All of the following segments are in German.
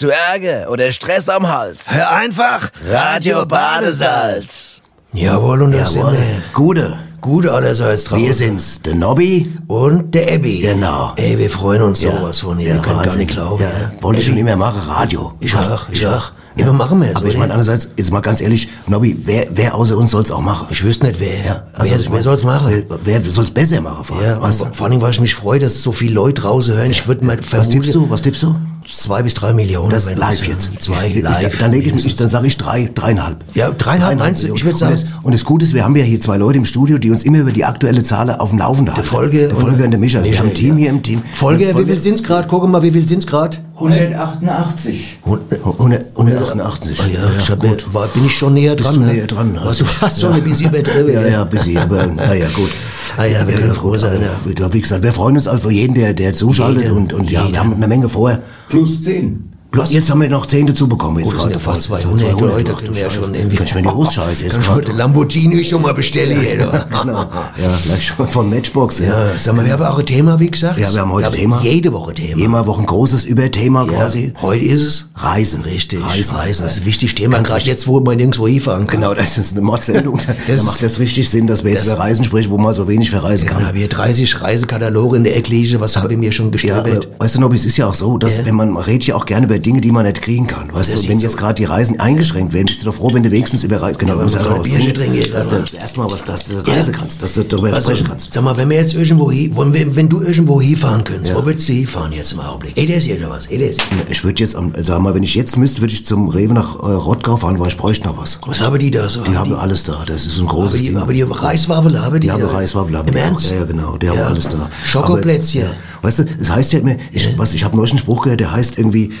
Hast du Ärger oder Stress am Hals? Hör einfach Radio Badesalz. Jawohl, und das Jawohl. sind wir. Gute. Gute allerseits drauf. Wir sind's, der Nobby. Und der Ebbi. Genau. Ey, wir freuen uns Ja. sowas von. Ihr Ja, könnt gar Wahnsinn. nicht glauben. Ja, wollte ich schon immer machen, Radio. Ich auch, ich auch. Ja, wir machen wir jetzt, Aber ich meine, andererseits, jetzt mal ganz ehrlich, Nobby, wer, wer außer uns soll's auch machen? Ich wüsste nicht, wer. Ja, also wer, ich wer soll's machen? Wer, wer soll's besser machen? vor allem, Ja, und vor allem, weil ich mich freue, dass so viele Leute draußen hören. Ich würde mal Was tippst du? Was tippst du? Zwei bis drei Millionen. Das live jetzt. Zwei ich, live. Ich, dann lege ich dann sage ich drei, dreieinhalb. Ja, dreieinhalb meinst du? Ich würd sagen- Und das, und das Gute ist, wir haben ja hier zwei Leute im Studio, die uns immer über die aktuelle Zahl auf dem Laufenden halten. Folge der Folge und- der Micha. Also wir haben ein Team ja. hier im Team. Folge, wie viel sind's grad? Guck mal, wie viel sind's grad? 188. 188. Ah ja, ich hab, war, bin ich schon näher Bist dran. du ne? näher dran, also. du hast schon ein bisschen übertrieben. Ja, ja, busy, aber naja, gut. Ah ja, wir können froh sein, ja. ja. Wie gesagt, wir freuen uns also für jeden, der, der zuschaltet und, und ja, wir haben eine Menge vor. Plus 10. Bloß jetzt haben wir noch 10 dazu bekommen. Jetzt Oh, das sind ja fast 200, Leute, können wir ja schon irgendwie... Kannst mir die Ostscheiße jetzt Kannst du Lamborghini schon mal bestellen du. Genau. Ja, gleich schon von Matchbox. Ja. Ja, sag mal, wir haben auch ein Thema, wie gesagt. Ja, wir haben heute Thema. Jede Woche Thema. Immer Woche ein großes Überthema Ja, quasi. Heute ist es Reisen. Richtig, Reisen. Reisen, das ist ein wichtiges Thema, gerade jetzt, wo man nirgendwo hinfahren kann. Genau, das ist eine Mordsendung. Da, macht das richtig Sinn, dass wir jetzt über Reisen sprechen, wo man so wenig verreisen Ja, kann. habe ich 30 Reisekataloge in der Ecke was habe ich mir schon Ja, aber, gestöbert? weißt du, Nobby, es ist ja auch so, dass Ja. wenn man, man redet ja auch gerne über Dinge, die man nicht kriegen kann. Weißt Das du, wenn ist jetzt so. gerade die Reisen eingeschränkt werden, bist du doch froh, wenn du wenigstens über Reisen, genau, Ja, wenn ja man ein Bierchen trinken, dass du erstmal was, dass du das Ja. reisen kannst, dass du darüber Also, sprechen kannst. sag mal, wenn wir jetzt irgendwo hin, wenn, wenn, du irgendwo hinfahren könntest, wo würdest du hinfahren jetzt im Augenblick? Edersee oder was? Edersee. Ich würde jetzt, sag mal, wenn ich jetzt müsste, würde ich zum Rewe nach äh, Rottgau fahren, weil ich bräuchte noch was. Was haben die da so? Die haben alles da, das ist ein aber großes die, Ding. aber die Reiswaffel haben die Die haben? Reiswaffel, haben Im die auch. Ernst? Ja, ja, genau, die haben Ja. alles da. Schokoplätzchen. Aber, ja, Weißt du, es heißt ja immer, ich, was, ich habe neulich einen Spruch gehört, der heißt irgendwie,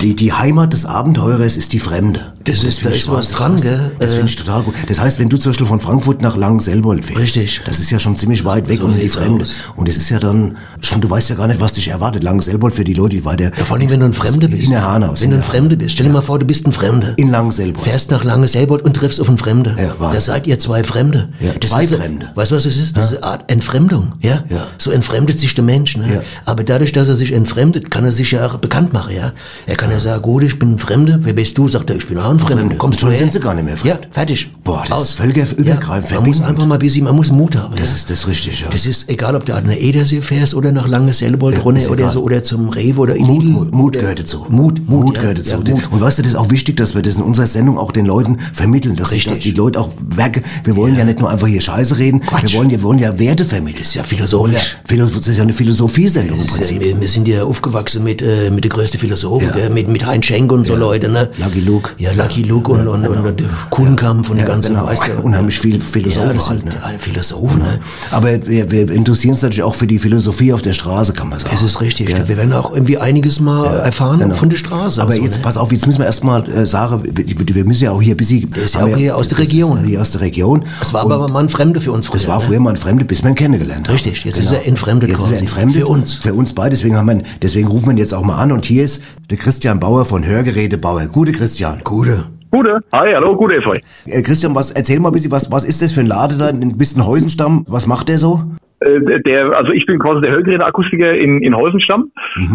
die, die Heimat des Abenteurers ist die Fremde. Das ist- find da ist was wahr. dran, Das- gell? Das Äh, finde ich total gut. Das heißt, wenn du zum Beispiel von Frankfurt nach Langenselbold fährst. Richtig. Das ist ja schon ziemlich weit weg So und in die Fremde. aus. Und es ist ja dann, schon, du weißt ja gar nicht, was dich erwartet. Langenselbold für die Leute, die weiter. Ja, vor allem, wenn du ein Fremder bist. In der Hanau. Wenn du ein Fremder bist. Stell dir mal vor, du bist ein Fremder. In Langenselbold. Fährst nach Langeselbold und triffst auf einen Fremder. Ja, Wahnsinn. da seid ihr zwei Fremde. Ja, das zwei ist, Fremde. Weißt du, was es ist? Das ist eine Art Entfremdung. Ja? Ja. So entfremdet sich der Mensch. Ne? Ja. Aber dadurch, dass er sich entfremdet, kann er sich ja auch bekannt machen. Ja? Er kann ja sagen, gut, ich bin ein Fremder. Wer bist du? Sagt er, ich bin auch ein Fremder. Fremde. Kommst du her? sind sie gar nicht mehr fremd. Ja, fertig. Boah, das Aus. ist völkerübergreifend. Ja, man muss einfach mal bisschen, man muss Mut haben. Das ja? ist das richtig, ja. Das ist egal, ob du an der Edersee fährst oder nach Langeselbold Ja, runter oder so oder zum Rewe oder in Mut. Mut, Mut gehört dazu. Mut, Mut, Mut gehört dazu. Mut. Und weißt du, das ist auch wichtig, dass wir das in unserer Sendung auch den Leuten vermitteln, dass, Richtig. dass die Leute auch Werke, wir wollen ja, nicht nur einfach hier Scheiße reden, Quatsch. wir wollen, wir wollen ja Werte vermitteln. ist ja philosophisch. Philo- Das ist ja eine Philosophiesendung im Das Prinzip. wir sind ja aufgewachsen mit, äh, mit der größten Philosophen, Ja. Mit, mit Heinz Schenk und so Leute, ne? Lucky Luke. Ja, Lucky Luke und, und, und, und der Kuhnkampf und Ja, der ganze, genau. weißt du. Unheimlich viel Philosophen Ja, das halt, ne? alle Philosophen, ne? Aber wir, wir interessieren uns natürlich auch für die Philosophie auf der Straße, kann man sagen. Es ist richtig. Ja. Wir werden auch irgendwie einiges mal erfahren Genau. von der Straße. Aber also, jetzt, ne? pass auf, jetzt müssen wir erstmal äh, sagen, wir, wir müssen ja auch hier ein bisschen... ist ja auch hier aus der das Region. Hier aus der Region. Es war aber mal ein Fremde für uns früher. Das war ne? früher mal ein Fremde, bis man ihn kennengelernt hat. Richtig, jetzt ist er entfremdet Jetzt ist er quasi. Für uns. Für uns beide, deswegen, haben wir, deswegen rufen wir ihn jetzt auch mal an. Und hier ist der Christian Bauer von Hörgeräte Bauer. Gute Christian. Gute. Gute. Hi, hallo, gute ist euch. Äh, Christian, was, erzähl mal ein bisschen, was, was ist das für ein Lade da? Ein bisschen Heusenstamm? Was macht der so? Äh, der, also ich bin quasi der Hörgeräteakustiker in, in Heusenstamm.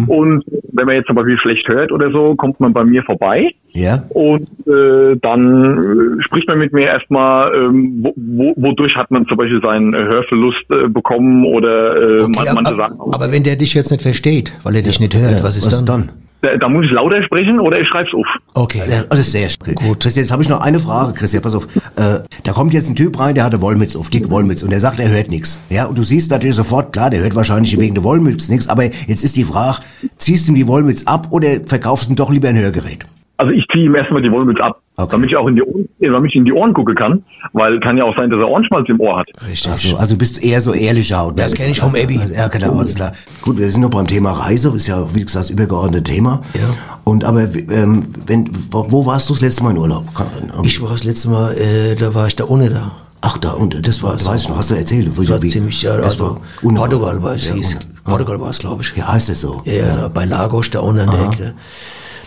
Und wenn man jetzt zum Beispiel schlecht hört oder so, kommt man bei mir vorbei. Ja? Und äh, dann äh, spricht man mit mir erstmal, ähm, wo, wo, wodurch hat man zum Beispiel seinen Hörverlust äh, bekommen oder äh, Okay, man, manche aber, sagen, aber wenn der dich jetzt nicht versteht, weil er dich nicht hört, was ist dann? Da, da muss ich lauter sprechen oder ich schreib's auf. Okay. Das ist sehr gut. Christian, jetzt habe ich noch eine Frage, Christian, pass auf. Äh, da kommt jetzt ein Typ rein, der hatte Wollmütze auf, dick Wollmütze, und der sagt, er hört nichts. Ja, und du siehst natürlich sofort, klar, der hört wahrscheinlich wegen der Wollmütze nichts, aber jetzt ist die Frage, ziehst du ihm die Wollmütze ab oder verkaufst du ihm doch lieber ein Hörgerät? Also ich ziehe ihm erstmal die Wollmütze ab, Okay. damit ich auch in die Ohren, äh, damit ich in die Ohren gucken kann, weil kann ja auch sein, dass er Ohrenschmalz im Ohr hat. Richtig. Also, also du bist eher so ehrlicher Haut. Das kenn ich vom Ebi. Ja, genau, alles klar. Gut, wir sind noch beim Thema Reise, ist ja, wie gesagt, das übergeordnete Thema. Ja. Und aber, ähm, wenn, wo, wo warst du das letzte Mal in Urlaub? Kann, Ich war das letzte Mal, äh, da war ich da ohne da. Ach, da, und das war, das weiß ich noch, hast du erzählt. Das war ziemlich, ja, das also Portugal war es, Ja, hieß. Portugal war es, glaube ich. Ja, heißt das so? Ja, ja, bei Lagos, da unten an der Ecke.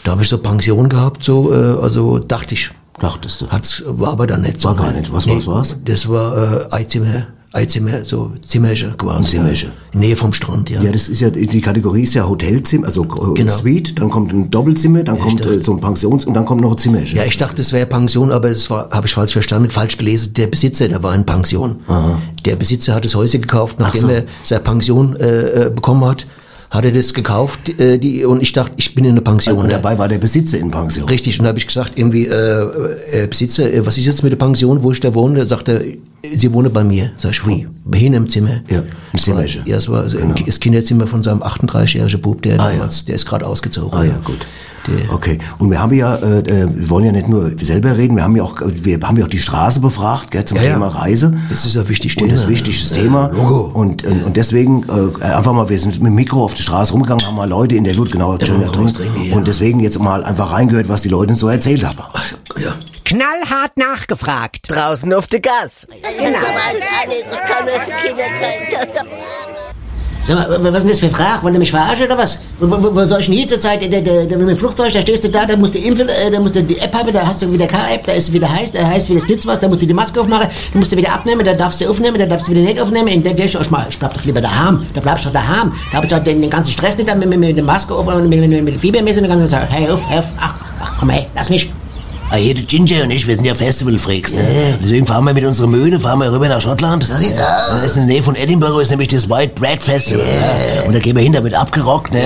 Da habe ich so Pension gehabt, so, äh, also dachte ich. Dachtest du? Hat's, war aber dann nicht so. War gar nicht. Was- was war's? Das war äh, Einzimmer, ein Zimmer, so Zimmerchen quasi. Zimmerchen. Ja. Nähe vom Strand, ja. Ja, das ist ja, die Kategorie ist ja Hotelzimmer, also äh, Genau. Suite, dann kommt ein Doppelzimmer, dann kommt dachte- äh, so ein Pensions- und dann kommt noch ein Zimmer. Ja, ich dachte, es wäre Pension, aber es war, habe ich falsch verstanden, falsch gelesen. Der Besitzer, der war in Pension. Der Besitzer hat das Häuschen gekauft, nachdem so. er seine Pension äh, äh, bekommen hat, hat er das gekauft. Äh, die, und ich dachte, ich bin in einer Pension. Und dabei war der Besitzer in Pension. Richtig, und da habe ich gesagt, irgendwie, äh, äh, Besitzer, äh, was ist jetzt mit der Pension, wo ich da wohne? Da sagt er, Sie wohnen bei mir. Sag ich, wie? Bei Ihnen im Zimmer? Ja, im Das war, Zimmerchen. ja, es war also das Kinderzimmer von seinem 38-jährigen Bub, der Ah, ja. damals, der ist gerade ausgezogen. Ah ja, gut. Okay. Und wir haben ja, äh, äh, wir wollen ja nicht nur selber reden, wir haben ja auch, wir haben ja auch die Straße befragt, gell, zum Ja, ja. Thema Reise. Das ist ein wichtiges Und das Thema. wichtigste Ja, Thema. Logo. Und, und, und deswegen äh, einfach mal, wir sind mit dem Mikro auf die Straße rumgegangen, haben mal Leute in der Lut genau ja. Und deswegen jetzt mal einfach reingehört, was die Leute so erzählt haben. Ja. Knallhart nachgefragt. Draußen auf der Gas. Sag mal, was ist denn das für Frage? Wollen die mich verarschen oder was? Wo, wo, wo soll ich denn hier zur Zeit? Der, der, der, mit dem Flugzeug, da stehst du da, da musst du impfen, äh, da musst du die App haben, da hast du wieder K-App, da ist es wieder heiß, da heißt wieder, es nützt was, da musst du die Maske aufmachen, da musst du wieder abnehmen, da darfst du aufnehmen, da darfst du wieder nicht aufnehmen. In der, der, ich mal, ich bleib doch lieber daheim, da bleibst du doch daheim. Da hab ich doch den, den ganzen Stress nicht, da mit, mit, mit der Maske auf und mit, mit, mit, mit der Fiebermesse und dann ganzen Zeit, hey, auf, auf, ach, ach, komm, hey, lass mich. Ah, hier, der Ginger und ich, wir sind ja Festival-Freaks, ne? Deswegen fahren wir mit unserer Mühle, fahren wir rüber nach Schottland. So sieht's aus. Das ist in der Nähe von Edinburgh, ist nämlich das White Bread Festival. Ja. Und da gehen wir hin, damit abgerockt, ne?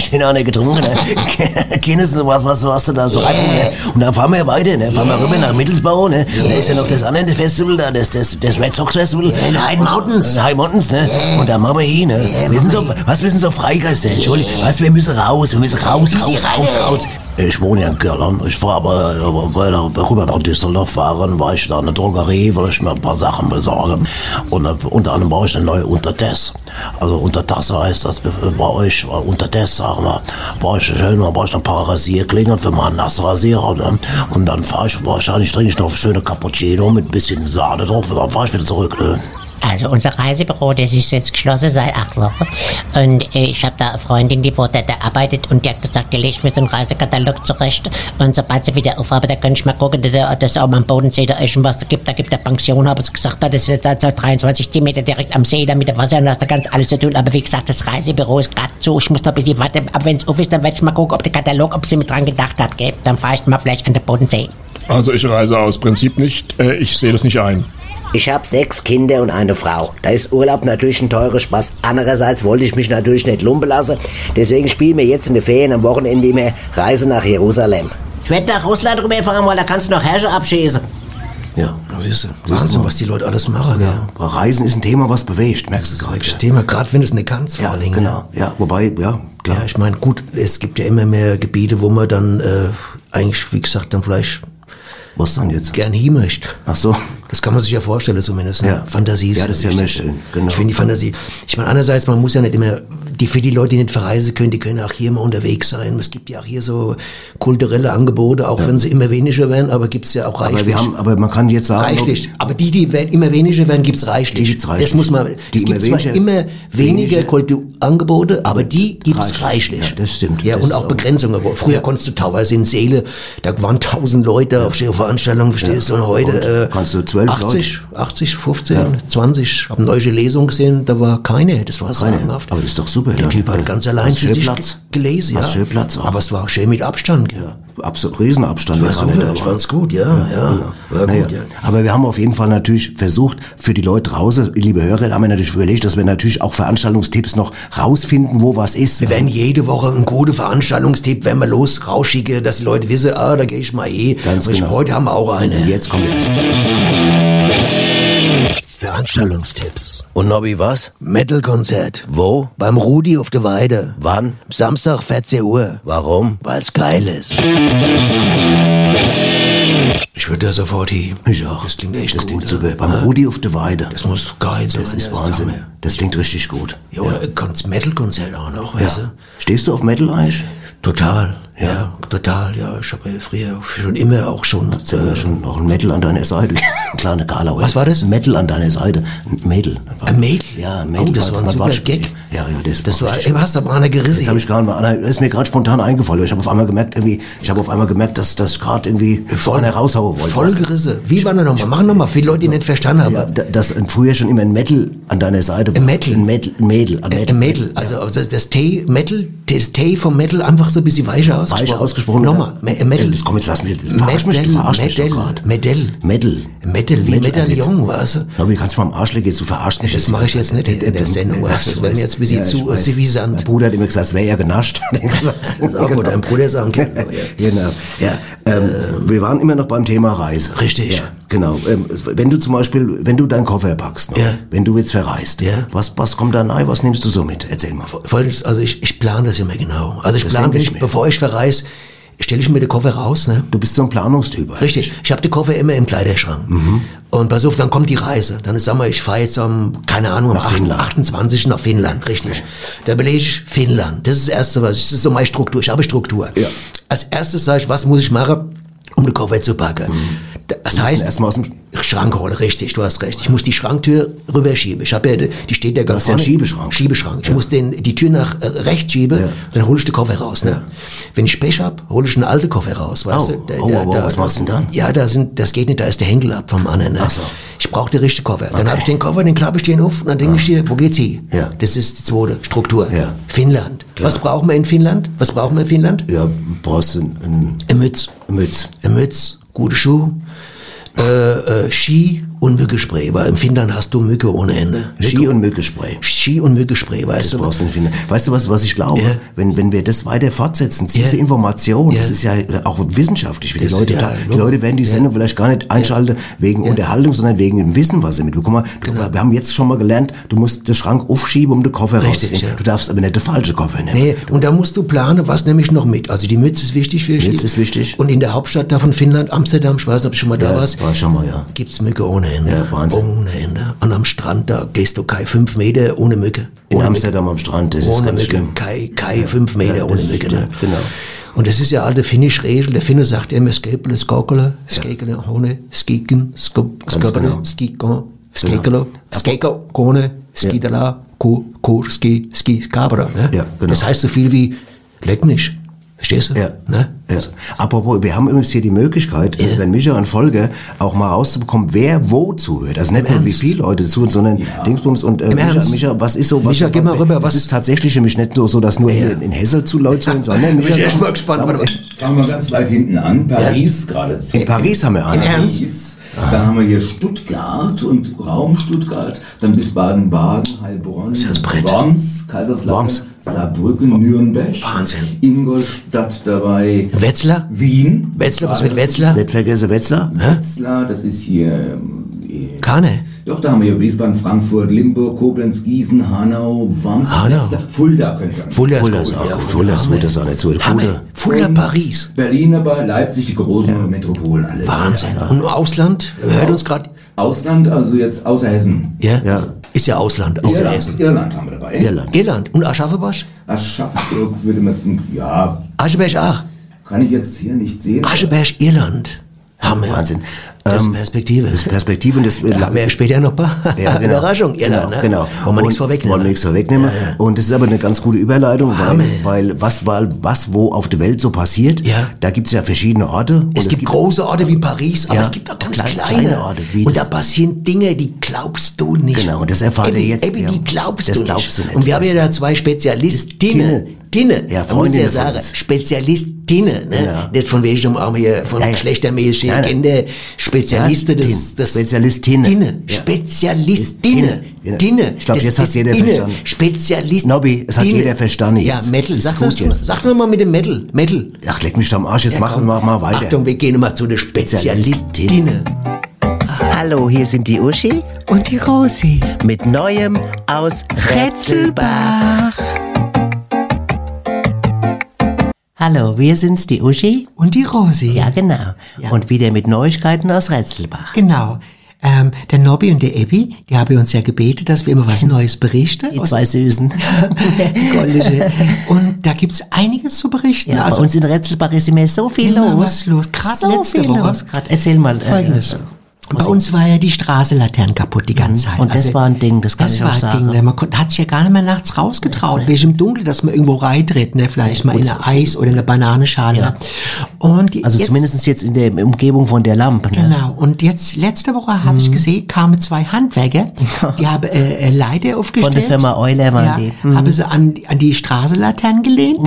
Schön auch nicht getrunken, ne? Keines, was, was, was du da so rein, ne? Und dann fahren wir weiter, ne? Fahren wir rüber nach Mittelsbau, ne? Da ist ja noch das andere Festival, da, das, das, das Red Sox Festival. in High Mountains. In High Mountains, ne? Und da machen wir hin, ne? Wir sind so, was, wir sind so Freigeister, Entschuldigung. Was, wir müssen raus, wir müssen raus, raus, raus, raus. Ich wohne ja in Köln. Ich fahre aber äh, weiter rüber nach Düsseldorf fahren, weil ich da eine Drogerie, will ich mir ein paar Sachen besorgen. Und äh, unter anderem brauche ich eine neue Untertasse. Also Untertasse heißt das bei euch, äh, Untertasse, sagen wir. Brauche ich schön, brauche ich ein paar Rasierklingen für meinen Nassrasierer. Ne? Und dann fahre ich, wahrscheinlich trinke ich noch schöne Cappuccino mit ein bisschen Sahne drauf und dann fahre ich wieder zurück. Ne? Also unser Reisebüro, das ist jetzt geschlossen seit acht Wochen. Und äh, ich habe da eine Freundin, die wo da, arbeitet und die hat gesagt, die legt mir so einen Reisekatalog zurecht. Und sobald sie wieder aufhabe, da kann ich mal gucken, dass das auch am Bodensee da ist und was da gibt. Da gibt der Pension, habe sie gesagt, das ist jetzt also 23 Kilometer direkt am See, da mit dem Wasser und das da ganz alles zu tun. Aber wie gesagt, das Reisebüro ist gerade zu. Ich muss noch ein bisschen warten. Aber wenn es auf ist, dann werde ich mal gucken, ob der Katalog, ob sie mit dran gedacht hat. Gell? Dann fahre ich mal vielleicht an den Bodensee. Also ich reise aus Prinzip nicht. Äh, ich sehe das nicht ein. Ich habe sechs Kinder und eine Frau. Da ist Urlaub natürlich ein teurer Spaß. Andererseits wollte ich mich natürlich nicht lumpen lassen. Deswegen spielen wir jetzt in den Ferien am Wochenende immer Reise nach Jerusalem. Ich werde nach Russland rüberfahren, weil da kannst du noch Herrscher abschießen. Ja. Ja, siehst du, Wahnsinn, was die Leute alles machen. Ja. Aber Reisen ist ein Thema, was bewegt, merkst du Das gerade. ein Thema, gerade wenn es nicht kannst, vor Ja, allen Dingen. genau. Ja, wobei, ja, klar. Ja, ich meine, gut, es gibt ja immer mehr Gebiete, wo man dann äh, eigentlich, wie gesagt, dann vielleicht Was dann jetzt? gern hin möchte. Ach so. Das kann man sich ja vorstellen zumindest. Ne? Ja. Fantasie Ja, das ist ja immer schön, genau. Ich finde die Fantasie. Ich meine, einerseits, man muss ja nicht immer, die für die Leute, die nicht verreisen können, die können auch hier mal unterwegs sein. Es gibt ja auch hier so kulturelle Angebote, auch wenn sie immer weniger werden, aber gibt's ja auch reichlich. Aber wir haben, aber man kann jetzt sagen, Reichlich. Aber die, die werden immer weniger werden, gibt's reichlich. Die gibt's reichlich. Das muss man, Die es gibt zwar weniger- immer weniger weniger- Kulturangebote, aber die gibt's Reichlich. reichlich. Ja, das stimmt. Ja, Das und ist auch Begrenzungen. Früher konntest du teilweise in Seele, da waren tausend Leute auf der Veranstaltung, verstehst du, und heute, Und äh, kannst du zwölf 80, 80, 15, 20. Hab eine neue Lesung gesehen, da war keine, das war sagenhaft. Aber das ist doch super, Der dann. Typ hat ganz allein für sich Platz. Gelesen, ja. Schön Platz auch. Aber es war schön mit Abstand, ja. Absolut Riesenabstand. War wir waren super, da, gut, ja, ja. War Naja, gut, ja. Aber wir haben auf jeden Fall natürlich versucht, für die Leute draußen, liebe Hörer, haben wir natürlich überlegt, dass wir natürlich auch Veranstaltungstipps noch rausfinden, wo was ist. Wir werden jede Woche einen guten Veranstaltungstipp, wenn wir los rausschicken, dass die Leute wissen, ah, da gehe ich mal eh. Ganz Und genau. Heute haben wir auch eine. Jetzt kommt erst. Veranstaltungstipps. Und Nobby, was? Metal-Konzert. Wo? Beim Rudi auf der Weide. Wann? Samstag 14 Uhr. Warum? Weil's geil ist. Ich würde da sofort hin. Ich auch. Das klingt echt Das gut. klingt ja. super. Beim Rudi auf der Weide. Das muss geil sein. Das ist ja, Wahnsinn. Sache. Das klingt richtig gut. Ja, ja. Metal-Konzert auch noch, weißt Ja. du? Stehst du auf Metal eigentlich? Total. Ja, total, ja. Ich habe ja früher schon immer auch schon. Äh, schon noch ein Mädel an deiner Seite. Kleine Karlauer. Was war das? Ein Mädel an deiner Seite. Ein Mädel. Ein Mädel? Ja, ein Oh, Mädel. das war ein super. Gag. Ja, ja, das, Das war, du hast aber einer gerissen. Jetzt habe ich gerade mal, Anna, ist mir gerade spontan eingefallen. Ich habe auf einmal gemerkt, irgendwie, ich habe auf einmal gemerkt, dass das gerade irgendwie voll einer raushauen wollte. Voll gerissen. Wie war das nochmal? Mach nochmal, viele Leute, die nicht verstanden haben. Ja, da- dass früher schon immer ein Metal an deiner Seite war. Ein Metal? Ein Metal, ein Mädel. Ein also also das, das T, Metal, das T vom Metal einfach so ein bisschen weicher ausgesprochen. Ausgesprochen. Nochmal, Me- Metal. Ja, Das komm, jetzt lass mich, verarsch mich, verarsch mich grad. Metal. Metal. Metal, wie Medaillon, weißt du? Nobby, kannst du mal am Arsch legen, jetzt du verarschst mich. Das mache ich jetzt nicht in der Sendung, weißt du? Das wäre mir jetzt ein bisschen ich zu weiß. civilisant. Mein Bruder hat immer gesagt, es wäre ja genascht. Das ist auch gut, dein Bruder sagen kann. Genau. Ja, ähm, wir waren immer noch beim Thema Reise. Richtig. Genau. Ähm, wenn du zum Beispiel, wenn du deinen Koffer packst, noch, Ja. wenn du jetzt verreist, Ja. was, was kommt da rein? Was nimmst du so mit? Erzähl mal. Folgendes, also ich, ich plane das immer genau. Also ich Das plane, ich ich, bevor ich verreise, stelle ich mir den Koffer raus, ne? Du bist so ein Planungstyp. Richtig. Ich habe den Koffer immer im Kleiderschrank. Mhm. Und pass auf, dann kommt die Reise. Dann ist, sag mal, ich fahre jetzt am, keine Ahnung, am Nach 8, Finnland. 28. nach Finnland. Richtig. Da belege ich Finnland. Das ist das Erste, was, das ist so meine Struktur. Ich habe Struktur. Ja. Als erstes sage ich, was muss ich machen, um den Koffer zu packen? Das heißt, erstmal aus dem Schrank holen, richtig, du hast recht. Ich muss die Schranktür rüberschieben. Ich habe ja, die steht ja ganz ja einen vorne. Schiebeschrank. Schiebeschrank. Ich muss den, die Tür nach äh, rechts schieben, Ja. dann hole ich den Koffer raus. Ne? Wenn ich Pech hab, hole ich einen alten Koffer raus, weißt Oh, du? Da- oh, da- oh, da- was machst du denn dann? Ja, da sind, das geht nicht, da ist der Henkel ab vom anderen. Ne? Ach so. Ich brauche den richtigen Koffer. Dann habe ich den Koffer, den klappe ich den auf und dann denke ich dir, wo geht's hin? Ja. Das ist die zweite Struktur. Ja. Finnland. Was brauchen wir in Finnland? Was brauchen wir in Finnland? Ja, brauchst du ein, Eine Mütze. ein Mütz. Eine Mütze, gute Schuhe, äh, äh, Ski und Mückespray, weil im Finnland hast du Mücke ohne Ende. Ski und Mückespray. Ski und Mückespray, weißt Das du? brauchst du Finnland. Weißt du was, was ich glaube? Ja. Wenn, wenn wir das weiter fortsetzen, diese Ja. Information, das Ja. ist ja auch wissenschaftlich für die Das- Leute. ja, da. die. Leute werden die Sendung vielleicht gar nicht einschalten wegen Unterhaltung, sondern wegen dem Wissen, was sie mitbekommen. Du, Genau. Wir haben jetzt schon mal gelernt, du musst den Schrank aufschieben, um den Koffer Richtig, rauszunehmen. ja. Du darfst aber nicht den falschen Koffer nehmen. Nee, und da musst du planen, was nehme ich noch mit. Also die Mütze ist wichtig für. Mütze ist wichtig. Und in der Hauptstadt da von Finnland, Amsterdam, ich weiß nicht, ob du schon mal da Ja, warst, war schon mal, ja. gibt's Mücke ohne Ende. Ja, Wahnsinn. Ohne Ende. Und am Strand, da gehst du keine fünf Meter ohne Mücke. In ohne Amsterdam am Strand, das Mücke. ist Ohne ganz Mücke. schlimm. Keine, keine fünf Meter Ja, ohne ist Mücke. Ne? genau. Und das ist ja alte finnische Regel. Der Finne sagt immer skepele, skokele, skekele, ohne, skiken, skop, skopele, skikon, skekele, skeko, kone, skidala, ku, kur, ski, ski, skabra. Ne? Ja, genau. Das heißt so viel wie, leck mich. Verstehst du? Ja. Ne? ja. Apropos, wir haben übrigens hier die Möglichkeit, Ja. wenn Micha an Folge auch mal rauszubekommen, wer wo zuhört. Also nicht Im nur wie Ernst? viele Leute zuhören, sondern Dingsbums und äh, Im Micha, Ernst? Micha, was ist so? Was, Micha, geh mal rüber, was- ist tatsächlich nämlich nicht nur so, dass nur hier in Hesse zu Leute zuhören, sondern Micha, Ich bin mal gespannt. Fangen wir ganz weit hinten an. Paris geradezu. in Paris haben wir einen. Ernst? Paris. Dann haben wir hier Stuttgart und Raum Stuttgart, dann bis Baden-Baden, Heilbronn? Worms, Kaiserslautern, Worms. Saarbrücken, Nürnberg, Wahnsinn. Ingolstadt dabei, Wetzlar? Wien, Wetzlar, was mit Wetzlar? Nicht vergessen Wetzlar. Wetzlar, das ist hier, eh, Keine. doch, da haben wir hier Wiesbaden, Frankfurt, Limburg, Koblenz, Gießen, Hanau, Worms, Hanau. Wetzlar, Fulda könnte ich sagen. Fulda, Fulda ist auch, Fulda ist gut, das auch nicht so. Fulda. Fulda, Paris. Berlin dabei, Leipzig, die großen Metropolen alle. Wahnsinn. Und im Ausland? Hört uns gerade. Ausland, also jetzt außer Hessen. Ja? Ja. Ist ja Ausland, außer Irland, Hessen. Irland haben wir dabei. Irland. Irland und Aschaffenburg? Aschaffenburg würde man jetzt, ja, Ascheberg auch. kann ich jetzt hier nicht sehen. Ascheberg, Irland. Hammer. Wahnsinn. Das ist Ähm, Perspektive. Das ist Perspektive und das Da haben wir ja später noch ein paar Ja, genau. Überraschung. Genau, ne? genau. Wollen wir Und nichts vorwegnehmen. Wollen wir nichts vorwegnehmen. Und das ist aber eine ganz gute Überleitung, weil, weil was, weil was wo auf der Welt so passiert, Ja. da gibt's ja verschiedene Orte. Und Es gibt große Orte wie Paris, aber Ja, es gibt auch ganz kleine- kleine. Orte, wie und da passieren Dinge, die glaubst du nicht. Genau, und das erfahrt ihr jetzt, ja. die glaubst Das du glaubst nicht. du nicht. Und wir haben ja da zwei Spezialistinnen. Dinne. Ja, da muss ich ja sagen, uns. Spezialistinnen. Ne? Ja. Nicht von welchem auch hier, von Ja, ja. geschlechtermäßig, Nein, nein. Gender, Spezialisten, Ja, das, das Spezialistinnen. Dinne. Ja. Spezialistinnen. Dinne. Dinne. Ich glaub, Das jetzt hat jeder Dinne. verstanden. Spezialist. Nobby, es hat Dinne. jeder verstanden Ja, jetzt. Metal. Ist Sag gut das, jetzt. sag doch mal mit dem Metal. Metal. Ach, leck mich doch am Arsch, jetzt Ja, machen wir mal weiter. Achtung, wir gehen mal zu der Spezialistinnen. Hallo, hier sind die Uschi und die Rosi mit Neuem aus Rätselbach. Hallo, wir sind's, die Uschi. Und die Rosi. Ja, genau. Und wieder mit Neuigkeiten aus Rätselbach. Genau. Ähm, der Nobby und der Ebbi, die haben uns ja gebetet, dass wir immer was Neues berichten. Die zwei Süßen. Und da gibt's einiges zu berichten. Ja, also bei uns in Retzelbach ist immer so viel los. was los. Gerade so letzte Woche. Los. Grad, erzähl mal. äh, Bei uns war ja die Straßenlaternen kaputt die ganze Zeit. Mhm. Und das war ein Ding, das kann das ich war auch ein sagen. Ding. ne? Man hat sich ja gar nicht mehr nachts rausgetraut. Welch im Dunkeln, dass man irgendwo reintritt, ne? Vielleicht mal in eine Eis- oder eine Bananenschale. Und die- Also jetzt, zumindest jetzt in der Umgebung von der Lampe. Ne? Genau. Und jetzt, letzte Woche habe Mhm. ich gesehen, kamen zwei Handwerker, die haben äh, äh, Leiter aufgestellt. Von der Firma Euler waren ja, die. Mhm. Haben sie an, an die Straßenlaternen gelehnt.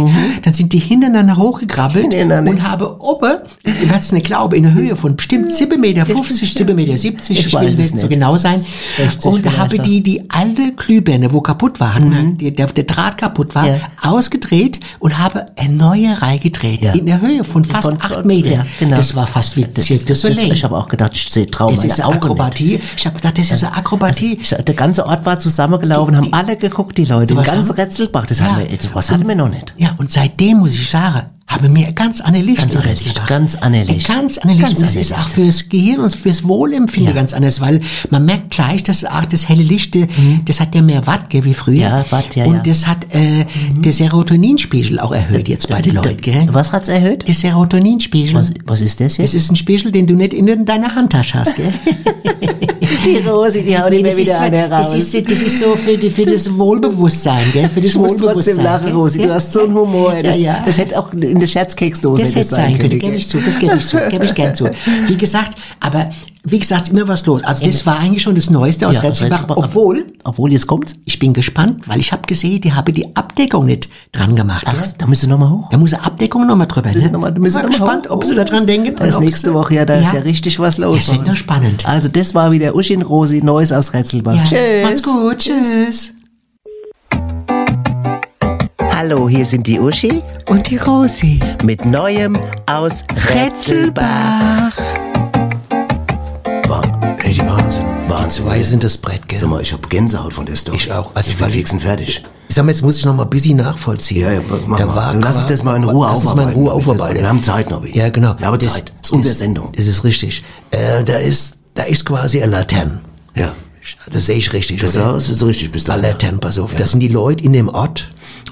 Dann sind die hintereinander hochgekrabbelt Hintereinander. und habe oben, ich werde es nicht glauben, in der Höhe von bestimmt 7 Meter, 50, 7 Meter, 70, Ich ich, will weiß es nicht so nicht. genau sein. 60 und da habe die die alte Glühbirne, wo kaputt war, die, der, der Draht kaputt war, Mhm. Ja. ausgedreht und habe eine neue Reihe gedreht. Ja. In der Höhe von fast Von- 8 Meter. ja, genau. Das war fast wie Cirque du Das, Soleil. ich habe auch gedacht, ich sehe Traum Das ist eine. Akrobatie. Ich habe gedacht, das ist eine Akrobatie. Sag, der ganze Ort war zusammengelaufen, haben alle geguckt, die Leute. Den ganzen Retzelbach, das hatten wir, was hatten wir noch nicht. Ja, und seitdem muss ich sagen, haben wir ganz Licht. Ganz. Licht, ganz andere Licht. Ganz Licht. Ganz das ist auch fürs Gehirn und fürs Wohlempfinden ganz anders, weil man merkt gleich, dass auch das helle Licht, äh, das hat ja mehr Watt, gell, wie früher. Mhm. Ja, Watt, ja, Und ja. Mhm. das hat äh, der Serotoninspiegel auch erhöht jetzt bei den Leuten, gell? Was hat's erhöht? Der Serotoninspiegel. Was, was ist das das jetzt? ist ein Spiegel, den du nicht in deiner Handtasche hast, gell? die Rosi, die haut Nee, immer das, wieder eine das, raus. ist, das ist so für, die, für das Wohlbewusstsein, gell? Für das Ich muss trotzdem Wohlbewusstsein. lachen, gell? Rosi. Du hast so einen Humor. Das, Ja, ja. das hätte auch in der Scherzkeksdose Das hätte sein können, gebe ich zu, das gebe ich zu, gebe ich gern zu. Wie gesagt, aber wie gesagt, ist immer was los. Also das war eigentlich schon das Neueste aus Ja, Retzelbach, Retzelbach. obwohl, Obwohl, jetzt kommt's. ich bin gespannt, weil ich habe gesehen, die haben die Abdeckung nicht dran gemacht. Ach, gell? da müssen wir nochmal hoch. Da muss eine Abdeckung nochmal drüber. Müssen Ne? noch mal- müssen Mal noch mal gespannt, hoch. ob sie da dran denken. Das ob nächste Woche, ja, da ist ja richtig was los. Das wird noch spannend. Also, das war wieder Uschin Rosi, Neues aus Retzelbach. Ja, Tschüss. macht's gut, tschüss. Hallo, hier sind die Uschi Und die Rosi. mit Neuem aus Retzelbach. Ey, Zwei sind das Brett, gell? Sag mal, ich hab Gänsehaut von der Story. Ich auch. Also ich bin weil- fix und fertig. Ich sag mal, jetzt muss ich noch mal ein bisschen nachvollziehen. Ja, ja, mach da mal. war Lass qua- das mal in Ruhe Lass uns mal in aufarbeiten. Ruhe aufarbeiten. Wir haben Zeit, Nobby. Ja, genau. Wir haben Das- Zeit. Das ist unsere Sendung. Das ist richtig. Äh, da ist, da ist quasi eine Laterne. Ja. Das sehe ich richtig. Das oder? ist richtig, bist du. Eine Laterne, pass auf. Das sind die Leute in dem Ort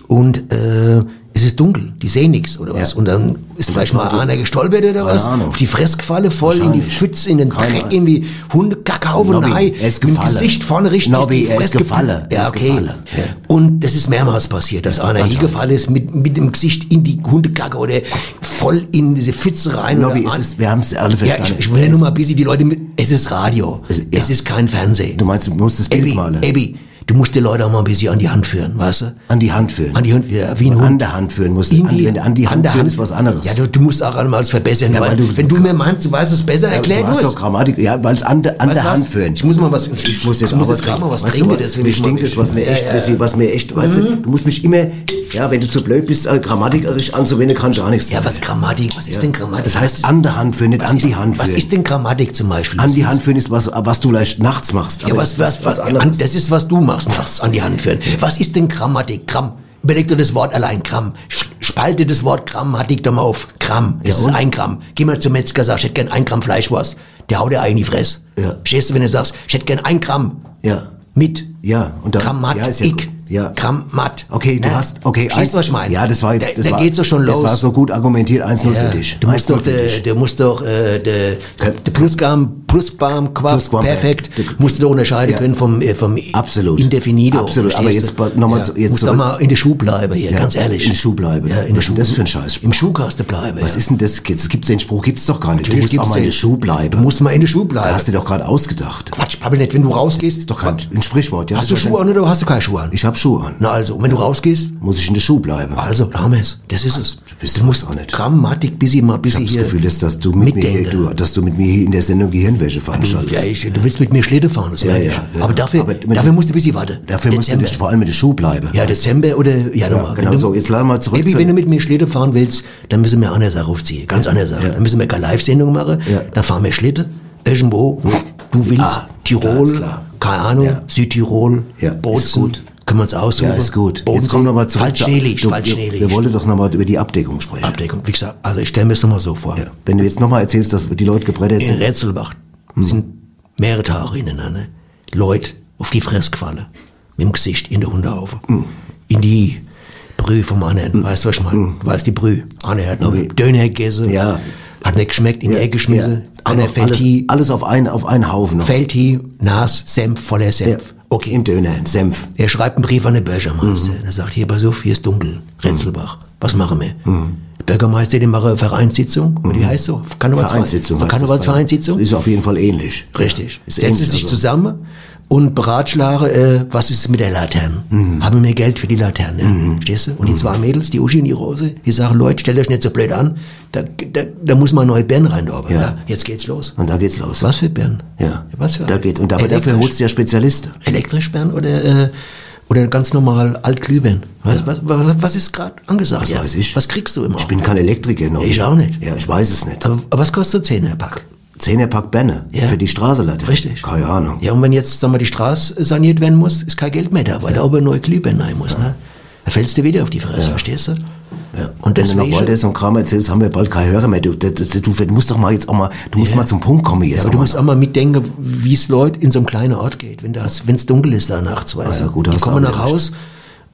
und äh, es ist dunkel, die sehen nichts oder was. Ja. Und dann ist vielleicht mal einer gestolpert oder was, auf die Fresse gefallen, voll in die. Pfütze, in den Keine Dreck, in die Hundekacke auf und Ei. ist Mit dem gefallen. Gesicht vorne richtig. Nobby, er ist gefallen. Ja, okay. gefallen. Ja. Und das ist mehrmals passiert, dass einer hingefallen ist mit, mit dem Gesicht in die Hundekacke oder voll in diese Pfütze rein. Nobby, es ist, wir haben es alle ja, verstanden. ich, ich will ja nur mal ein bisschen die Leute mit, es ist Radio, Es- es, ja. ist kein Fernsehen. Du meinst, du musst das Bild malen? Ebi, du musst die Leute auch mal ein bisschen an die Hand führen, weißt du? An die Hand führen. An die Hand, ja, wie ein Und Hund. An der Hand führen musst du. An die, an die Hand der führen ist was anderes. Ja, du, du musst auch einmal verbessern, Ja, weil, weil du- wenn du mir meinst, du weißt es besser, Ja, erklär du hast doch Grammatik, ja, weil es an, der- an Weißt der was? Hand führen. Ich muss mal was, Ich muss jetzt, ich muss jetzt gerade mal was weißt trinken, was, das mir ich mal- stinkt das, was mir echt, Ja, was, was mir echt, weißt du, du musst mich immer, ja, wenn du zu blöd bist, äh, grammatikerisch anzuwenden, kannst du auch nichts. Ja, sagen. was Grammatik, was ist denn Grammatik? Das heißt an der Hand führen, nicht was an die Hand Was führen. ist denn Grammatik zum Beispiel? An Was die Hand führen ist was, was du vielleicht nachts machst. Ja, was, was, was, an, das ist, was du machst, nachts an die Hand führen. Was ist denn Grammatik? Gramm. Überleg dir das Wort allein, Gramm. Spalte das Wort Grammatik doch mal auf. Gramm. Das Ja, ist ein Gramm. Geh mal zum Metzger, sag, ich hätte gern ein Gramm Fleischwurst. Der haut dir eigentlich in die Fresse. Ja. Verstehst du, wenn du sagst, ich hätte gern ein Gramm. Ja. Mit. Ja, und dann- Grammatik. ja, ist ja gut. Ja. Grammat. Okay, du Ne? hast, okay. Verstehst du, was ich meine? Ja, das war jetzt, Da, das da war, geht's doch schon los. Das war so gut argumentiert, 1-0 Ja, für dich. Du musst 1-0 doch, für der, dich. der muss doch, äh, der, der Plusgarm, Plusbarm, Plusquamperfekt. perfekt, Der- musst du doch unterscheiden Ja. können vom, äh, vom Absolut. Indefinido. Absolut, aber jetzt du? ba- noch mal zu- jetzt musst doch mal in der Schuh bleiben hier, Ja, ganz ehrlich. in der Schuh bleiben. Ja, in der Schuh. ist das für ein Scheißspruch? Im Schuhkasten bleiben. Was ja. ist denn das? Jetzt gibt's den Spruch, gibt's doch gar nicht. Natürlich du musst auch mal in den. der Schuh bleiben. Du musst mal in der Schuh bleiben. Hast du doch gerade ausgedacht. Quatsch, Pappel nicht, wenn du rausgehst. Ist doch kein ein Sprichwort. Ja, Hast du Schuhe an oder hast du keine Schuhe an? Ich hab Schuhe an. Na also, wenn du rausgehst, Muss ich in der Schuh bleiben? also, da haben wir es. Das ist es. bist du du musst auch nicht. Grammatik, bis ich mal, bis Ich ich das hier Gefühl, dass, dass, du mit mir du, dass du mit mir hier in der Sendung Gehirnwäsche Du, veranstaltest. ja, ich, du willst mit mir Schlitten fahren, das Ja, ja, ja. Aber dafür, Aber dafür musst du ein bisschen warten. Dafür musst du Dezember. vor allem mit der Schuh bleiben. Ja, Dezember oder Januar. genau Wenn du- so. Jetzt laden wir zurück Ebi, zu- wenn du mit mir Schlitten fahren willst, dann müssen wir eine Sache aufziehen. Ganz andere Sache. Ja. Dann müssen wir keine Live-Sendung machen. Ja. Dann fahren wir Schlitten. Irgendwo, wo du willst. Ah, Tirol, keine Ahnung, Ja. Südtirol, Ja, Bozen. Können wir uns aussuchen. Ja, ist gut. Bodensee, Jetzt kommen wir mal zu- Schneelicht, Du, falsch wir, wollten doch nochmal über die Abdeckung sprechen. Abdeckung. Wie gesagt, also ich stelle mir das nochmal so vor. Ja. Wenn du jetzt nochmal erzählst, dass die Leute gebrettert In sind. Rätselbach Hm. sind mehrere Tage hintereinander, Leute auf die Fresse gefallen. Mit dem Gesicht in der Hundehaufe. In die Brühe vom anderen. Weißt du, was ich meine? Weißt die Brühe? Einer hat noch Döner gegessen. Ja. Hat nicht geschmeckt, in die Ecke geschmissen. Ja. Einer Alles, fällt hier, alles auf einen, auf einen Haufen. fällt hier, Nas, Senf, voller Senf. Okay. Im Döner, Senf. Er schreibt einen Brief an den Bürgermeister. Er sagt, hier, pass auf, hier ist dunkel. Retzelbach. Was machen wir? Der Bürgermeister, die machen eine Vereinssitzung. Oder wie heißt so? Vereinssitzung. heißt das Karnevalsvereinssitzung? bei- Ist auf jeden Fall ähnlich. Richtig. Ist Setzen ähnlich, sich also. zusammen und beratschlagen, äh, was ist mit der Laterne? Mhm. Haben wir Geld für die Laterne? Verstehst du? Und die zwei Mädels, die Uschi und die Rose, die sagen, Leute, stellt euch nicht so blöd an, da, da, da muss man neue Bären rein, aber Ja. ja. jetzt geht's los. Und da geht's los. Was für Bären? Ja. Was für Da geht, und Elektrisch? dafür holst du ja Spezialisten. Elektrisch Bären oder, äh, oder ganz normal Altglühbirnen? Was, was, was, was ist gerade angesagt? Was ja. weiß ich? Was kriegst du immer? Ich bin kein Elektriker noch. Ich auch nicht. Ja, ich weiß es nicht. aber, aber was kostet so 10 Pack? Zehnerpack Benne Ja. für die Straßenlatte. Richtig. Keine Ahnung. Ja, und wenn jetzt, sagen wir, die Straße saniert werden muss, ist kein Geld mehr da, weil da oben neue Glühbirnen rein muss, ne? Da fällst du wieder auf die Fresse, verstehst du? Ja. Und wenn du noch weiter so einen Kram erzählst, haben wir bald keine Hörer mehr. Du, du, du, du musst doch mal jetzt auch mal, du musst mal zum Punkt kommen Ja, jetzt. aber auch du musst auch mal mitdenken, wie es Leute in so einem kleinen Ort geht, wenn es dunkel ist da nachts, weißt Ah ja, du. gut, die du kommen nach recht. Haus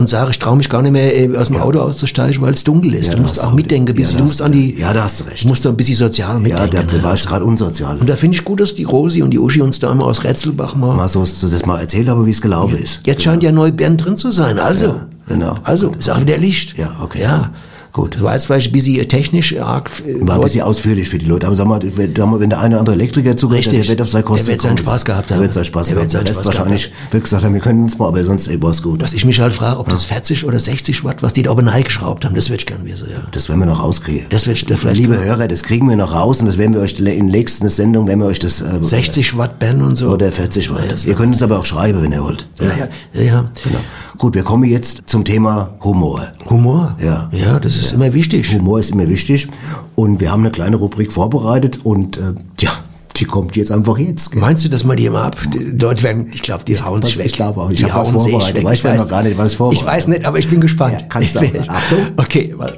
und sagen, ich traue mich gar nicht mehr äh, aus dem Auto auszusteigen, weil es dunkel ist. Ja, du da musst auch du- mitdenken, ja, bisschen, da du musst du- an die, ja, da hast du recht. du musst da ein bisschen sozial ja, mitdenken. da ne? war ich gerade unsozial. und da finde ich gut, dass die Rosi und die Uschi uns da immer aus Rätselbach mal Mal so, das mal erzählt habe, wie es gelaufen ist. Jetzt scheint ja neue Bären drin zu sein. Also, Ja, genau. Also, ist auch wieder Licht. Ja, okay. Ja. Gut. Das war jetzt vielleicht ein bisschen technisch arg. äh, War ein bisschen ausführlich für die Leute. Aber sag mal, wenn sag mal, wenn der eine oder andere Elektriker zugehört, Richtig. der wird auf seine Kosten Der wird seinen. Spaß gehabt Der haben. wird seinen Spaß Der gehabt wird haben. Der Spaß Rest wahrscheinlich wird gesagt haben, wir können uns mal, aber sonst ey, war's gut. Was ich mich halt frage, ob das 40 oder 60 Watt, was die da oben reingeschraubt haben, das würde ich gern wissen, ja. Das werden wir noch rauskriegen. Das wird Ja, vielleicht liebe Hörer, das kriegen wir noch raus und das werden wir euch in der nächsten Sendung, werden wir euch das äh, 60 Watt Band und so. oder 40 Watt. das Ihr könnt es aber auch schreiben, wenn ihr wollt. ja, ja, ja, ja. Genau. Gut, wir kommen jetzt zum Thema Humor. Humor. Ja. Ja, das ist immer wichtig. Humor ist immer wichtig und wir haben eine kleine Rubrik vorbereitet und äh, ja, die kommt jetzt einfach jetzt. gell? Meinst du, dass man die immer ab? Die Leute werden, ich glaube, die hauen sich ich weg. glaube auch. Ich Die hab was hauen sich vorbereitet. weg. Weiß Ich ja noch gar nicht, was ich vorbereitet Ich weiß nicht, aber ich bin gespannt. Ja, kannst du Ich auch sagen. Achtung. Okay, warte.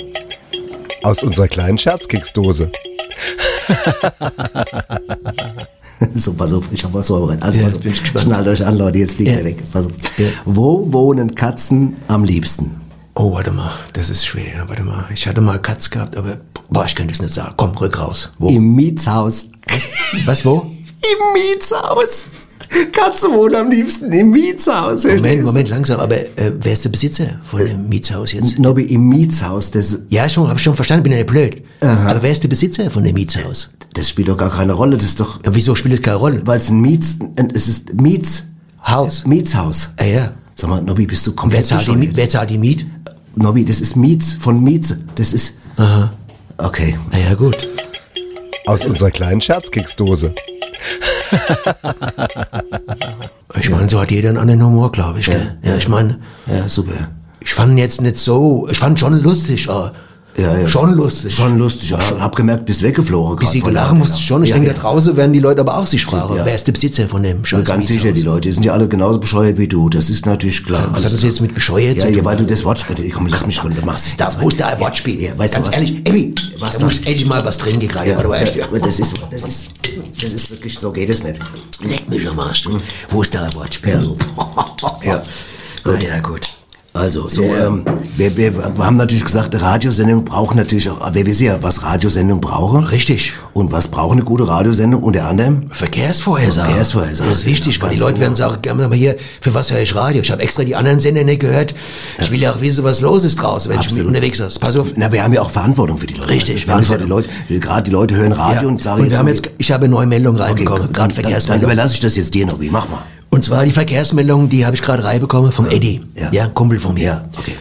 Aus unserer kleinen Scherzkeksdose. So, pass auf, ich habe was vorbereitet. Also, Ja, pass auf. bin ich gespannt. Schnallt euch an, Leute, jetzt fliegt Ja. er weg. Pass auf. Ja. Wo wohnen Katzen am liebsten? Oh, warte mal, das ist schwer. Warte mal, ich hatte mal Katz gehabt, aber boah, ich könnte es nicht sagen. Komm, rück raus. Wo? Im Mietshaus. Was, wo? Im Mietshaus. Katzen wohnen am liebsten im Mietshaus. Moment, Moment, langsam. Aber äh, wer ist der Besitzer von dem Mietshaus jetzt? Nobby, im Mietshaus, das, Ja, schon, hab ich schon verstanden, bin ja nicht blöd. Aber wer ist der Besitzer von dem Mietshaus? das spielt doch gar keine Rolle. Das ist doch, Ja, wieso spielt es keine Rolle? weil es ein Miets, es ist Miets, Haus. Mietshaus. Ja, ja. Sag mal, Nobby, bist du Und wer komplett zahlt, die, wer zahlt die Miet? Nobby, das ist Miets, von Mieze. Das ist, Aha. okay. Na ja, gut. Aus unserer kleinen Scherzkeksdose. Ich meine, so hat jeder einen anderen Humor, glaube ich. Gell? Ja, ich meine, Ja, super. ich fand jetzt nicht so, ich fand schon lustig, aber Ja, ja. schon lustig. Schon lustig. Ja, hab gemerkt, bist weggeflogen. Bis sie gelachen musste ich schon. Ich ja, denke, ja. da draußen werden die Leute aber auch sich fragen, wer ist der Besitzer von dem scheiß ganz sicher, die Leute die sind ja alle genauso bescheuert wie du. Das ist natürlich klar. Was hat das klar. jetzt mit bescheuert Ja, zu ja, weil du das Wortspiel, komm, lass mich schon, du machst es. Da muss da ein Wortspiel. Ja, weißt Ganz du was? ehrlich, Emmy, Was da da- muss endlich mal was drin gekriegt. Ja, ja, das ist, das ist, das ist wirklich, so geht es nicht. Leck mich am Arsch. du. Wo ist da ein Wortspiel? Ja. Na ja, gut. Also, so, ähm, wir, wir haben natürlich gesagt, Radiosendung braucht natürlich auch, wir wissen ja, was Radiosendung brauchen. Richtig. Und was braucht eine gute Radiosendung? Unter anderem Verkehrsvorhersage. Verkehrsvorhersage, Das ist wichtig, ja, weil die Leute genau. werden sagen, gerne mal hier, für was höre ich Radio? Ich habe extra die anderen Sender nicht gehört. Ich will ja auch wissen, was los ist draußen, wenn ich Absolut. mit unterwegs bin. Pass auf. Na, wir haben ja auch Verantwortung für die Leute. Richtig, wir haben ja die Leute, gerade die Leute hören Radio Ja. und sagen und wir haben jetzt, ich habe neue Meldung reinbekommen, dann, gerade dann, dann überlasse ich das jetzt dir, Nobby. Mach mal. Und zwar die Verkehrsmeldung, die habe ich gerade reinbekommen vom Eddie. Ja. Ja. Kumpel von mir. Ja, okay.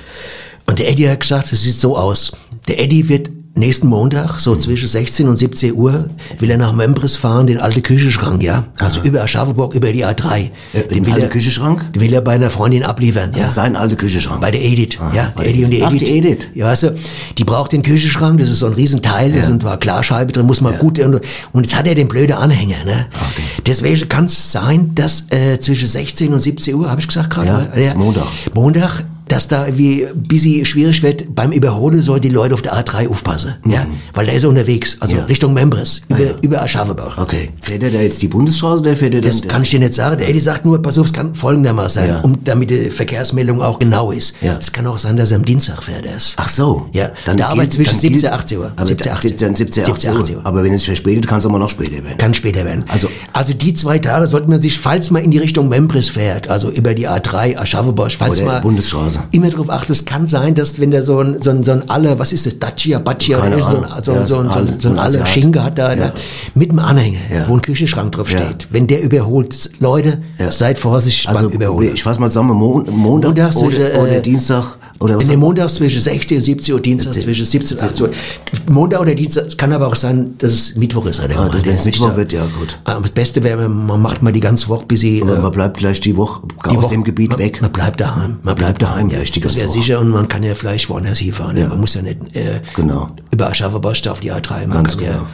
Und der Eddie hat gesagt, es sieht so aus. Der Eddie wird nächsten Montag, so zwischen 16 und 17 Uhr, will er nach Membris fahren, den alten Küchenschrank, ja? Also über Aschaffenburg, über die A3. Äh, den alten Küchenschrank? Den will er bei einer Freundin abliefern, ja? Das ist sein alter Küchenschrank. Bei der Edith, ja, bei der Eddie und die Ach, Edith. die Edith. Ja, weißt du, die braucht den Küchenschrank, das ist so ein Riesenteil, da sind zwar Klarscheibe drin, muss man gut, und, und jetzt hat er den blöden Anhänger, ne? Deswegen kann es sein, dass äh, zwischen 16 und 17 Uhr, habe ich gesagt gerade? Ja, Montag. Montag dass da wie busy schwierig wird, beim Überholen soll die Leute auf der A3 aufpassen. Ja, weil der ist unterwegs, also Ja. Richtung Membres, über, über Aschaffenbach. Okay. Fährt er da jetzt die Bundesstraße oder fährt er Das dann... kann ich dir nicht sagen. Der Eddie sagt nur, pass auf, es kann folgendermaßen sein, Ja. um, damit die Verkehrsmeldung auch genau ist. Ja. Es kann auch sein, dass er am Dienstag fährt erst. Ach so. Ja, dann der arbeitet zwischen dann gilt- 17 und 18 Uhr. Aber 17, 18 17, 17, 18 Uhr. 17, Aber wenn es verspätet, kann es immer noch später werden. Kann später werden. Also- also die zwei Tage sollte man sich, falls man in die Richtung Membris fährt, also über die A3, Aschaffenburg, falls man Bundesstraße. Immer darauf achtet, es kann sein, dass wenn der so ein, so ein, so ein Aller, was ist das, Dacia, Baccia, oder so ein, so, Ja, ein- so, ein- so, ein- so ein Aller. Schinke hat da, Ja. ne, mit dem Anhänger, Ja. wo ein Küchenschrank drauf steht. Wenn der überholt, Leute, seid vorsichtig Also, beim Überholen. ich fasse mal zusammen, Mon Montag Montags oder, zwischen, äh, oder Dienstag oder was? In den Montags zwischen 16 und 17 Uhr, Dienstag 17. zwischen 17 und 18 Uhr. Montag oder Dienstag, kann aber auch sein, dass es Mittwoch ist. Oder Ah, das- wenn es Mittwoch da- wird, ja, gut. Ah, Das Beste wäre, man macht mal die ganze Woche bis sie, Aber äh, man bleibt gleich die Woche die aus Woche- dem Gebiet man, weg. Man bleibt daheim. Man bleibt daheim. ja, Ja, ist die das ganze wäre Woche. sicher und man kann ja vielleicht woanders hinfahren. Ja. Man muss ja nicht äh, Genau. über Aschaffenburg auf die A3. Man Ganz kann ja genau.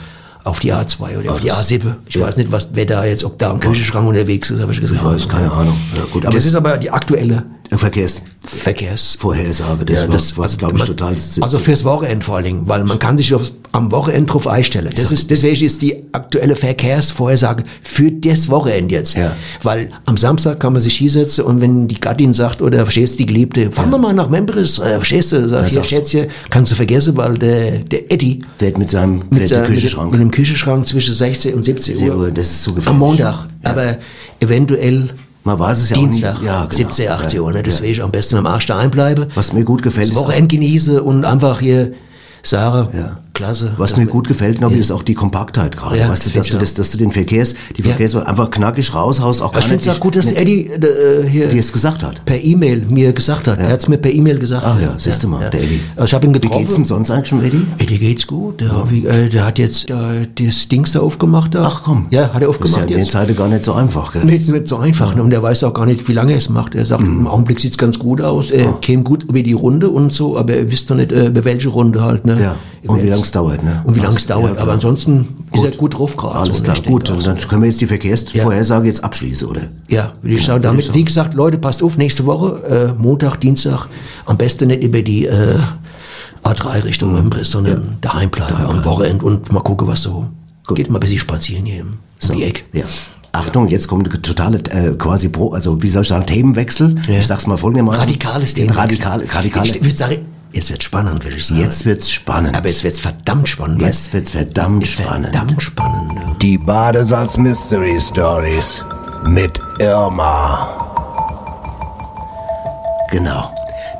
auf die A2 oder auf die das- A7. Ich ja. weiß nicht, was, wer da jetzt, ob da ein Küchenschrank unterwegs ist, habe ich gesagt. Ich weiß, keine Ahnung. Ja, gut, aber das ist aber die aktuelle Verkehrs Verkehrsvorhersage. Vorhersage, das war- was, glaub ich, total- Also fürs Wochenende vor allen Dingen, weil man kann sich aufs, am Wochenende drauf einstellen. Das ist, deswegen ist die aktuelle Verkehrsvorhersage für das Wochenende jetzt. Ja. Weil am Samstag kann man sich hinsetzen und wenn die Gattin sagt, oder verstehst du, die Geliebte, fahren wir mal nach Membris, äh, verstehst du, sag, Ja, hier. Schätzchen, kannst du vergessen, weil der, der Eddie fährt mit seinem mit, seinem- Küchenschrank. mit, dem Küchenschrank zwischen 16 und 17 Sehr Uhr. das ist so Am gefährlich. Montag. Aber eventuell Man weiß es ja Dienstag, auch nicht. Ja, genau. 17, 18 Uhr. Ne? Ja. Deswegen am besten am Arsch daheim bleiben. Was mir gut gefällt, das Wochenende genieße und einfach hier sagen, Ja. Klasse. Was mir gut gefällt, Nobby, ist auch die Kompaktheit gerade. Ja, weißt du, dass ich du, das, dass du den Verkehrs, die Ja. Verkehrs einfach knackig raushaust, auch ich finde es auch gut, dass Eddie äh, hier die es gesagt hat. per E-Mail mir gesagt hat. Er hat es mir per E-Mail gesagt. Ach ja, siehst du mal, der Eddie. Ich habe ihn Wie getroffen. geht's ihm sonst eigentlich schon, Eddie? Eddie geht's gut. Der, wie, äh, der hat jetzt äh, das Dings da aufgemacht. Da. Ach komm. Ja, hat er Das ist ja aufgemacht in der. Zeit gar nicht so einfach, gell? Nee, ist nicht so einfach. Ne? Und er weiß auch gar nicht, wie lange er es macht. Er sagt, im Augenblick sieht's ganz gut aus. Er käme gut über die Runde und so, aber er wisst noch nicht, äh, über welche Runde halt. Ne? Ja. Und wie lange es dauert, ne? Und wie lange es Ja, dauert. klar. aber ansonsten ist er gut drauf gerade. Alles so, ne? klar, denke gut. Und dann können wir jetzt die Verkehrsvorhersage jetzt abschließen, oder? Ja, würde ich sagen. Damit, wie gesagt, Leute, passt auf, nächste Woche, äh, Montag, Dienstag, am besten nicht über die äh, A3 Richtung Membris, sondern daheim bleiben am Wochenende und mal gucken, was so geht. Mal ein bisschen spazieren hier im, So. Eck. Ja. Achtung, jetzt kommt eine totale, äh, quasi pro, also wie soll ich sagen, Themenwechsel. Ja. Ich sag's mal folgendermaßen. Radikales Ja, Thema. Radikal, radikale. Ich würde sagen, jetzt wird's spannend, würde ich sagen. Jetzt wird's spannend. Aber jetzt wird's verdammt spannend. Jetzt wird's verdammt spannend. Verdammt spannend. ne? Die Badesalz Mystery Stories mit Irma. Genau.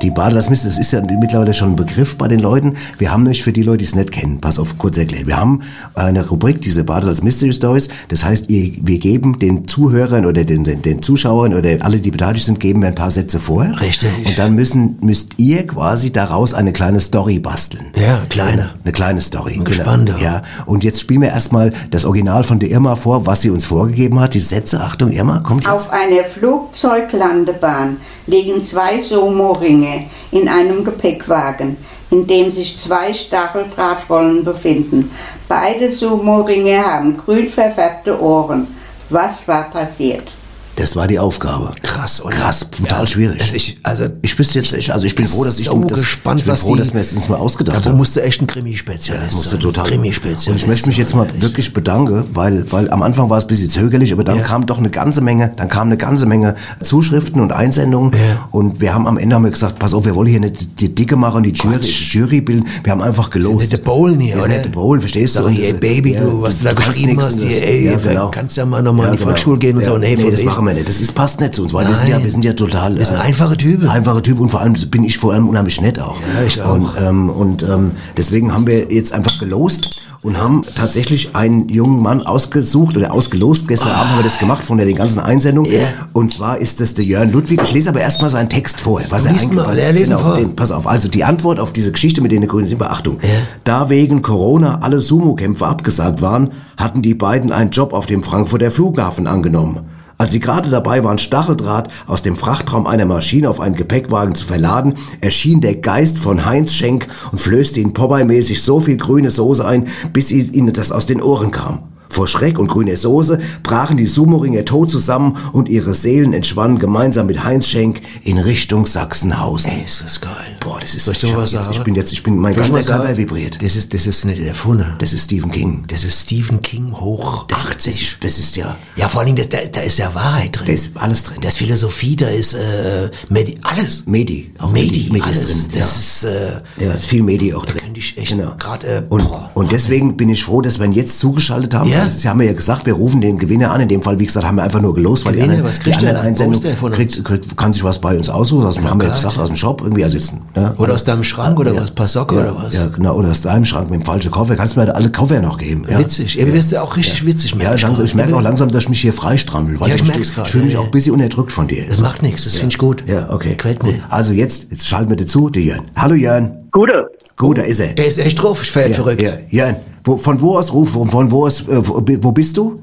Die Badesalzmist, das ist ja mittlerweile schon ein Begriff bei den Leuten. Wir haben nämlich für die Leute, die es nicht kennen, pass auf, kurz erklärt. Wir haben eine Rubrik, diese Badesalz Mystery Stories. Das heißt, wir geben den Zuhörern oder den, den, den Zuschauern oder alle, die beteiligt sind, geben wir ein paar Sätze vor. Richtig. Und dann müssen, müsst ihr quasi daraus eine kleine Story basteln. Ja, kleine. Eine kleine Story. Bin gespannt, ja. Ja. Und jetzt spielen wir erstmal das Original von der Irma vor, was sie uns vorgegeben hat. Die Sätze, Achtung, Irma, kommt jetzt. Auf einer Flugzeuglandebahn liegen zwei Sumo-Ringe in einem Gepäckwagen, in dem sich zwei Stacheldrahtrollen befinden. Beide Sumo-Ringe haben grün verfärbte Ohren. Was war passiert? Das war die Aufgabe. Krass, oder? Krass, brutal Ja, schwierig. das ich, also, Ich wüsste jetzt, ich, also ich bin froh, dass ich so das, gespannt, ich bin was froh, die, dass wir es uns mal ausgedacht Da haben. musste echt ein Krimi-Spezialist Ja, musste sein. total. Krimi-Spezialist. Und ich möchte mich jetzt mal sein, wirklich bedanken, weil, weil am Anfang war es ein bisschen zögerlich, aber dann Ja. kam doch eine ganze Menge, dann kam eine ganze Menge Zuschriften und Einsendungen. Und wir haben am Ende haben wir gesagt, pass auf, wir wollen hier nicht die Dicke machen, die Jury, die Jury bilden. Wir haben einfach gelost. nicht der Bowlen hier, Wir oder? nicht der Bowl, verstehst du? Ich, ey, Baby, du, was du da kannst geschrieben hast, das- hier, ey, ja, genau. kannst ja mal nochmal in die genau. Volksschule gehen und so. Nee, das machen wir nicht. Das ist, passt nicht zu uns, weil wir sind ja, wir sind ja total. Wir sind äh, einfache Typen. Einfache Typ und vor allem bin ich vor allem unheimlich nett auch. Ja, ich auch. Und, ähm, und ähm, deswegen haben wir jetzt einfach gelost und haben tatsächlich einen jungen Mann ausgesucht oder ausgelost. Gestern Abend haben wir das gemacht von der den ganzen Einsendungen. Ja. Und zwar ist das der Jörn Ludwig. Ich lese aber erstmal seinen Text vor. Was er Lies eigentlich- mal, er lesen vor. den, pass auf, also die Antwort auf diese Geschichte mit den grünen sind Beachtung. Ja. Da wegen Corona alle Sumo-Kämpfe abgesagt waren, hatten die beiden einen Job auf dem Frankfurter Flughafen angenommen. Als sie gerade dabei waren, Stacheldraht aus dem Frachtraum einer Maschine auf einen Gepäckwagen zu verladen, erschien der Geist von Heinz Schenk und flößte ihnen Popeye-mäßig so viel grüne Soße ein, bis ihnen das aus den Ohren kam. Vor Schreck und grüner Soße brachen die Sumo-Ringer tot zusammen und ihre Seelen entschwannen gemeinsam mit Heinz Schenk in Richtung Sachsenhausen. Ey, ist das geil. Boah, das ist Soll ich hab was sagen? ich bin jetzt, ich bin, mein ganzer Körper vibriert. Das ist, das ist nicht erfunden. Das ist Stephen King. Das ist Stephen King hoch Das, 80. das, ist, das ist ja, Ja, vor allen Dingen, da, da ist ja Wahrheit drin. da ist alles drin. Da ist Philosophie, da ist äh, Medi alles. Medi, auch Medi, Medi, alles. ist drin. Das ja. ist, äh, ja, ist viel Medi auch drin. könnte ich echt Genau. gerade, äh, Und, boah. und deswegen bin ich froh, dass wir ihn jetzt zugeschaltet haben. Ja. Das ist, haben ja gesagt, wir rufen den Gewinner an. In dem Fall, wie gesagt, haben wir einfach nur gelost, weil die Gewinner, anderen, was die anderen? Wo ist Einsendungen kriegt, kriegt, kann sich was bei uns aussuchen. Aus dem, haben wir ja gesagt, aus dem Shop irgendwie. Also jetzt, ne? Oder aus deinem Schrank oder was? Paar Socken ja, oder was? Ja, genau. Oder aus deinem Schrank mit dem falschen Koffer. Kannst du mir alle Koffer noch geben. Ja. Witzig. Ja. wirst du auch richtig witzig Ja, ich langsam, ich merke auch langsam, dass ich mich hier freistrampel. weil Ja, ich ich, grad, ich fühle mich ja, auch ja. ein bisschen unterdrückt von dir. Das macht nichts, das finde ich gut. Ja, okay. Gefällt mir. Also jetzt, jetzt schalten wir dazu, der Jörn. Hallo Jörn. Gute. Gut, da ist er. Der ist echt drauf, ich Ja, verrückt. ja, Jörn, wo, von wo aus ruf, von, von wo aus, äh, wo, bist du?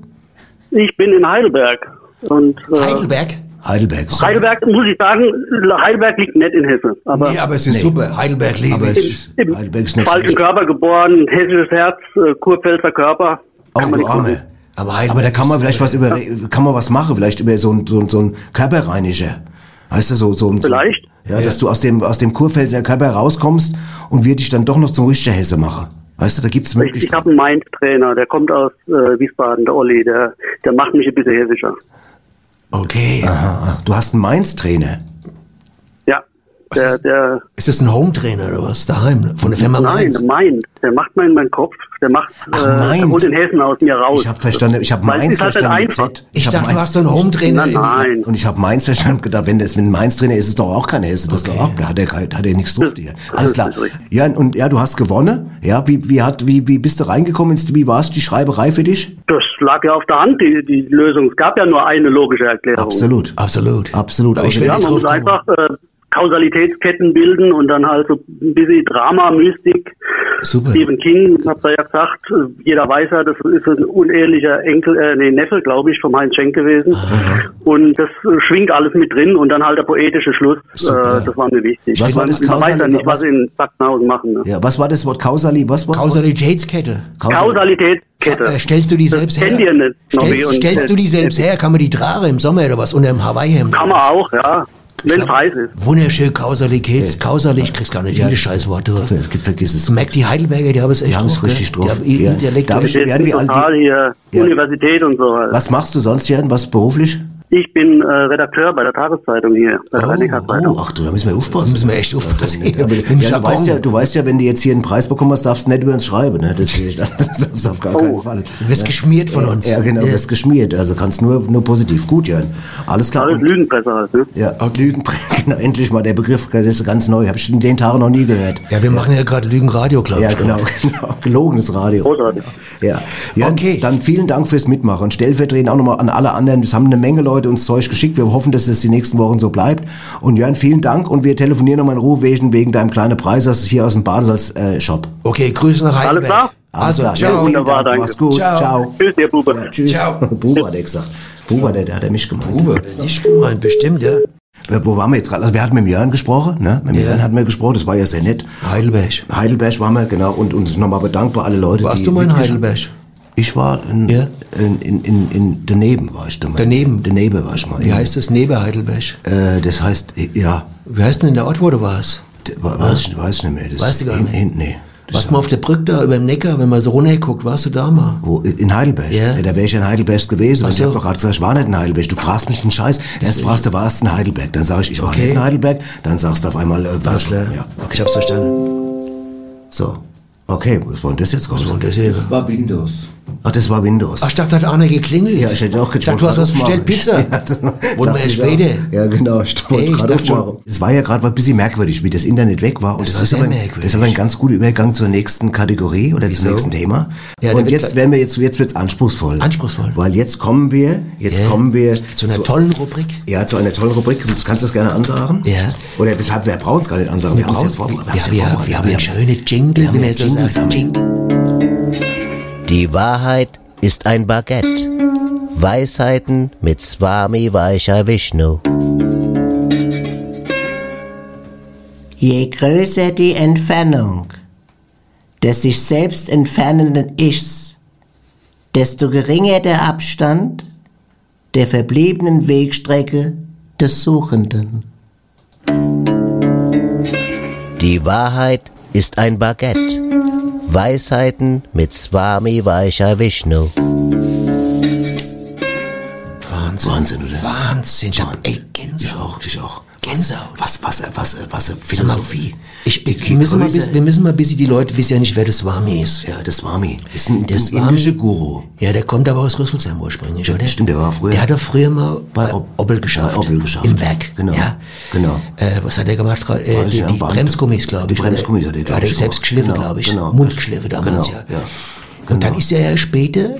Ich bin in Heidelberg. Und, äh, Heidelberg? Heidelberg. Heidelberg, muss ich sagen, Heidelberg liegt nicht in Hessen. Aber nee, aber es ist super. Heidelberg liebe Aber ist, im Heidelberg ist nicht falschen schlecht. Körper geboren, hessisches Herz, äh, Kurpfälzer Körper. Oh, du Arme. Aber Heidelberg Aber da kann man vielleicht was über, kann man was machen, vielleicht über so ein, so ein, so ein Körperreiniger. Weißt du, so, so, so Vielleicht. Ja, dass du aus dem, aus dem Kurpfälzer Körper rauskommst und wir dich dann doch noch zum richtigen Hesse machen. Weißt du, da gibt's Ich, ich habe Möglichkeiten. einen Mainz-Trainer, der kommt aus äh, Wiesbaden, der Olli, der, der macht mich ein bisschen hessischer. Okay. Aha, du hast einen Mainz-Trainer. Der, der, Ist das ein Home-Trainer oder was? Daheim? Von der Firma nein, Mainz? der Mainz, der macht meinen, meinen Kopf, der macht, Ach, äh, der holt den Hessen aus mir raus. Ich habe verstanden, ich habe Mainz ist halt verstanden. Z. Ich dachte, du Mainz- hast so einen Home-Trainer. Nein. Und ich habe Mainz verstanden gedacht, wenn das einem Mainz-Trainer ist, ist es doch auch kein Hesse. Das ist doch auch, da hat er, hat er nichts drauf. hier. Alles klar. ist. Ja, und ja, du hast gewonnen. Ja, wie, wie, hat, wie, wie bist du reingekommen? Wie war es die Schreiberei für dich? Das lag ja auf der Hand, die, die Lösung. Es gab ja nur eine logische Erklärung. Absolut. Absolut. Absolut. Ich Außer- will Ja, man muss einfach äh, Kausalitätsketten bilden und dann halt so ein bisschen Drama, Mystik. Super. Stephen King hat da ja gesagt, jeder weiß ja, das ist ein unehelicher Enkel, äh, nee, Neffe, glaube ich, vom Heinz Schenk gewesen. Und das schwingt alles mit drin und dann halt der poetische Schluss. Super. Äh, das war mir wichtig. Was war das Man weiß ja Kausali- nicht, was was- sie in Sachsenhausen machen. Ne? Ja, was war das Wort Kausali? Was was? Kausalitätskette. Kausalitätskette. Äh, stellst du die selbst her? kennt ihr nicht, Stellst, und- stellst du die selbst her? Kann man die tragen im Sommer oder was? Unter dem Hawaii-Hemd? Kann man auch, ja. Wenn es heiß ist. Wunderschön Kausalität. Kausal, ich krieg's gar nicht jedes Scheißwort durch. Ver, vergiss es. Du merkst die Heidelberger, die haben es echt Die haben es drauf, richtig drauf. Die haben Ja. ihr Dialekt Darf ich- werden wie alt- hier Ja. Universität und so. Was machst du sonst, Jan? Was beruflich? Ich bin äh, Redakteur bei der Tageszeitung hier, bei der Rhein-Neckar-Zeitung. Oh, ach du, da müssen wir aufpassen. Da müssen wir echt aufpassen. Aber, Im ja, du, weißt ja, du weißt ja, wenn du jetzt hier einen Preis bekommen hast, darfst du nicht über uns schreiben. Ne? Das, das darfst du auf gar keinen Fall. Du wirst geschmiert von uns. Ja, genau, du Ja. wirst geschmiert. Also kannst nur, nur positiv. Gut, Jan. Alles klar. Alles Lügenpresse halt, ne? Ja, Lügenpresse. Genau, endlich mal der Begriff, das ist ganz neu. Habe ich in den Tagen noch nie gehört. Ja, wir machen ja gerade Lügenradio, glaube Ja, ich. genau, genau. Gelogenes Radio. Großartig. Ja. ja Okay. Dann vielen Dank fürs Mitmachen. Stellvertretend auch nochmal an alle anderen. Es haben eine Menge Leute uns Zeug geschickt. Wir hoffen, dass es die nächsten Wochen so bleibt. Und Jörn, vielen Dank. Und wir telefonieren nochmal in Ruhe wegen, wegen deinem kleinen Preis, das ist hier aus dem Badesalz-Shop. Okay, Grüße nach Alles Heidelberg. klar? Also, klar. ciao. Ja, Wunderbar, Dank. danke. Mach's gut. Ciao. Ciao. Tschüss, ihr Bube. Ja, tschüss. Ciao. Buber hat er gesagt. Buber, der, der hat er mich gemeint. Uwe, nicht gemeint, bestimmt, ja. Wo- waren wir jetzt gerade? Also wir hatten mit dem Jörn gesprochen, ne? Mit dem Jörn hatten wir gesprochen, das war ja sehr nett. Heidelberg. Heidelberg waren wir, genau, und uns nochmal bedankt bei alle Leute, Warst die du mal in Heidelberg? Ich war in, Ja. in, in, in, in daneben war ich da mal. Daneben? Daneben war ich mal. Wie heißt das neben Heidelberg? Äh, das heißt, ja, Wie heißt denn der Ort, wo du warst? weiß, ich, weiß nicht mehr. Das Weißt du gar nicht? Hin, nee. Warst du mal auf der Brücke da über dem Neckar, wenn man so runterguckt, warst du da mal? Wo, in Heidelberg? Ja. da wäre ich in Heidelberg gewesen. Ach weil Ich so. habe doch gerade gesagt, ich war nicht in Heidelberg. Du fragst mich einen Scheiß. Erst fragst du, warst du in Heidelberg. Dann sage ich, ich war Okay. nicht in Heidelberg. Dann sagst du auf einmal, äh, Alles klar. Ja, Ich hab's verstanden. so. Okay, was war denn das jetzt? Was war denn das hier? Das war Windows. Ach, das war Windows. Ach, ich dachte, da hat einer geklingelt. Ja, ich hätte auch Ich dachte, du hast was bestellt, Pizza. Ja, das Wollen wir auch. später? Ja, genau. Ich wollte gerade aufmachen. Es war ja gerade ein bisschen merkwürdig, wie das Internet weg war. Und Das das, ist, aber, ein- merkwürdig. das ist aber ein ganz guter Übergang zur nächsten Kategorie oder Wieso? zum nächsten Thema. Ja, und wird jetzt werden wir jetzt, jetzt wird's anspruchsvoll. Anspruchsvoll. Weil jetzt kommen wir, jetzt Ja. kommen wir Zu einer tollen Rubrik. ja, zu einer tollen Rubrik. Du kannst das gerne ansagen. Ja. Oder weshalb, wir brauchen es gar nicht ansagen. Wir, haben es ja vor, wir, wir, wir, ja wir, haben einen schönen Jingle, wir man ja so wir. Jingle. Die Wahrheit ist ein Baguette. Weisheiten mit Swami Vaishya Vishnu. Je größer die Entfernung des sich selbst entfernenden Ichs, desto geringer der Abstand der verbliebenen Wegstrecke des Suchenden. Die Wahrheit ist ein Baguette. Weisheiten mit Swami Vaishya Vishnu. Wahnsinn. Wahnsinn, oder? Wahnsinn. Ich hab, ey, Ich Gänsehaut. auch, ich auch. Gänsehaut. Was, was, was, was, Philosophie. Ich, ich, wir, müssen mal, bis- wir müssen mal bisschen, die Leute wissen ja nicht, wer das Swami ist. Ja, das Swami. Ist ein, Das das ein indischer Swami- Guru. Ja, der kommt aber aus Rüsselsheim ursprünglich, oder? Stimmt, der war früher. Der hat doch früher mal bei Obbel geschafft. Obbel geschafft. Im Werk. Genau. Ja. Genau. Äh, was hat er gemacht? Äh, die die. Bremsgummis, glaube ich. Die Bremsgummis hat er, hat er selbst geschliffen, Genau, glaube ich. genau. Mundgeschliffen damals, Genau, ja. ja. Und dann Genau. ist er ja später,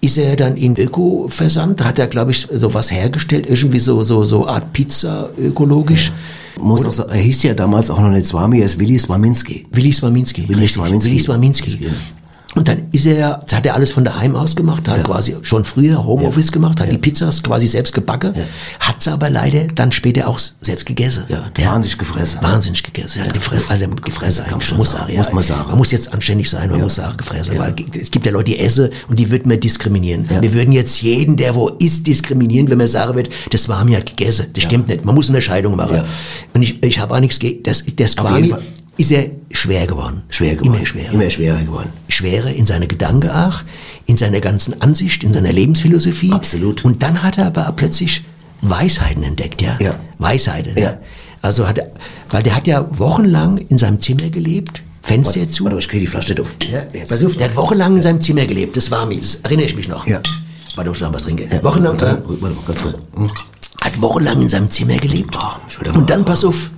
ist er dann in Öko-Versand, hat er, glaube ich, so was hergestellt, irgendwie so, so, so Art Pizza ökologisch. Muss auch er hieß ja damals auch noch nicht Swami, er ist Willi Swaminski. Willi Swaminski. Willi richtig. Swaminski. Willi Swaminski. Ja. Und dann ist er, ja- hat er alles von daheim aus gemacht, hat quasi schon früher Homeoffice gemacht, hat die Pizzas quasi selbst gebacken, hat sie aber leider dann später auch selbst gegessen. Ja, wahnsinnig gefressen. Wahnsinnig gegessen. Ja, gefressen, also gefressen eigentlich, muss, sagen. ja. Muss man sagen. Man muss jetzt anständig sein, man muss sagen, gefressen. Weil es gibt ja Leute, die essen und die würden wir diskriminieren. Ja. Wir würden jetzt jeden, der wo isst, diskriminieren, wenn man sagen wird, das war mir gegessen. Das stimmt nicht. Man muss eine Unterscheidung machen. Ja. Und ich, ich habe auch nichts gegen, das, das Fall. Ist er schwer geworden. Schwer geworden. Immer schwerer. Immer schwerer geworden. Schwere in seiner Gedanken auch, in seiner ganzen Ansicht, in seiner Lebensphilosophie. Absolut. Und dann hat er aber plötzlich Weisheiten entdeckt, ja? Ja. Weisheiten, Ja. ja. Also hat er, weil der hat ja wochenlang in seinem Zimmer gelebt, Fenster zu. Warte, ich kriege die Flasche nicht auf. Ja, pass auf, der hat wochenlang in seinem Zimmer gelebt, das war mir, das erinnere ich mich noch. Ja. Warte, ich noch was trinken. Wochenlang, äh, Warte, warte ganz kurz. Hm? hat wochenlang in seinem Zimmer gelebt. Mal- und dann, pass auf,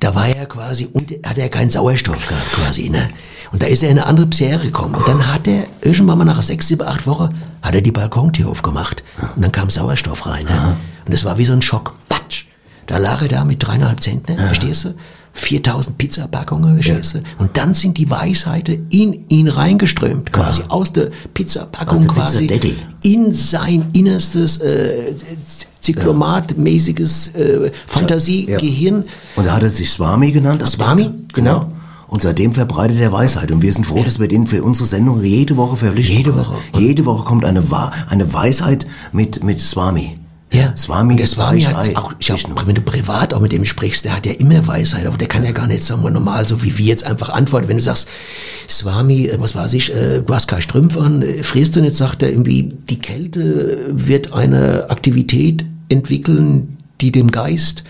da war er quasi, und hat er keinen Sauerstoff gehabt, quasi, ne? Und da ist er in eine andere Sphäre gekommen. Und dann hat er, irgendwann mal nach sechs, sieben, acht Wochen, hat er die Balkontür aufgemacht. Und dann kam Sauerstoff rein, ne? Und das war wie so ein Schock. Patsch! Da lag er da mit dreieinhalb Zentner, verstehst du? 4000 Pizzapackungen, verstehst du? Und dann sind die Weisheiten in ihn reingeströmt, quasi aus der Pizzapackung Aus der quasi Pizzadeckel. in sein innerstes äh, Zyklomat-mäßiges äh, Fantasiegehirn. Und da hat er sich Swami genannt. Swami, genau. Und seitdem verbreitet er Weisheit. Und wir sind froh, dass wir den für unsere Sendung jede Woche verpflichten. Jede. Woche. Jede Woche kommt eine, eine Weisheit mit, mit Swami. Ja, Swami, der Swami hat Weichei, auch, ich hab, wenn du privat auch mit dem sprichst, der hat ja immer Weisheit, aber der kann ja gar nicht, sagen wir normal, so wie wir jetzt einfach antworten. Wenn du sagst, Swami, äh, was weiß ich, äh, du hast keine Strümpfe an, äh, frierst du nicht, sagt er irgendwie, die Kälte wird eine Aktivität entwickeln, die dem Geist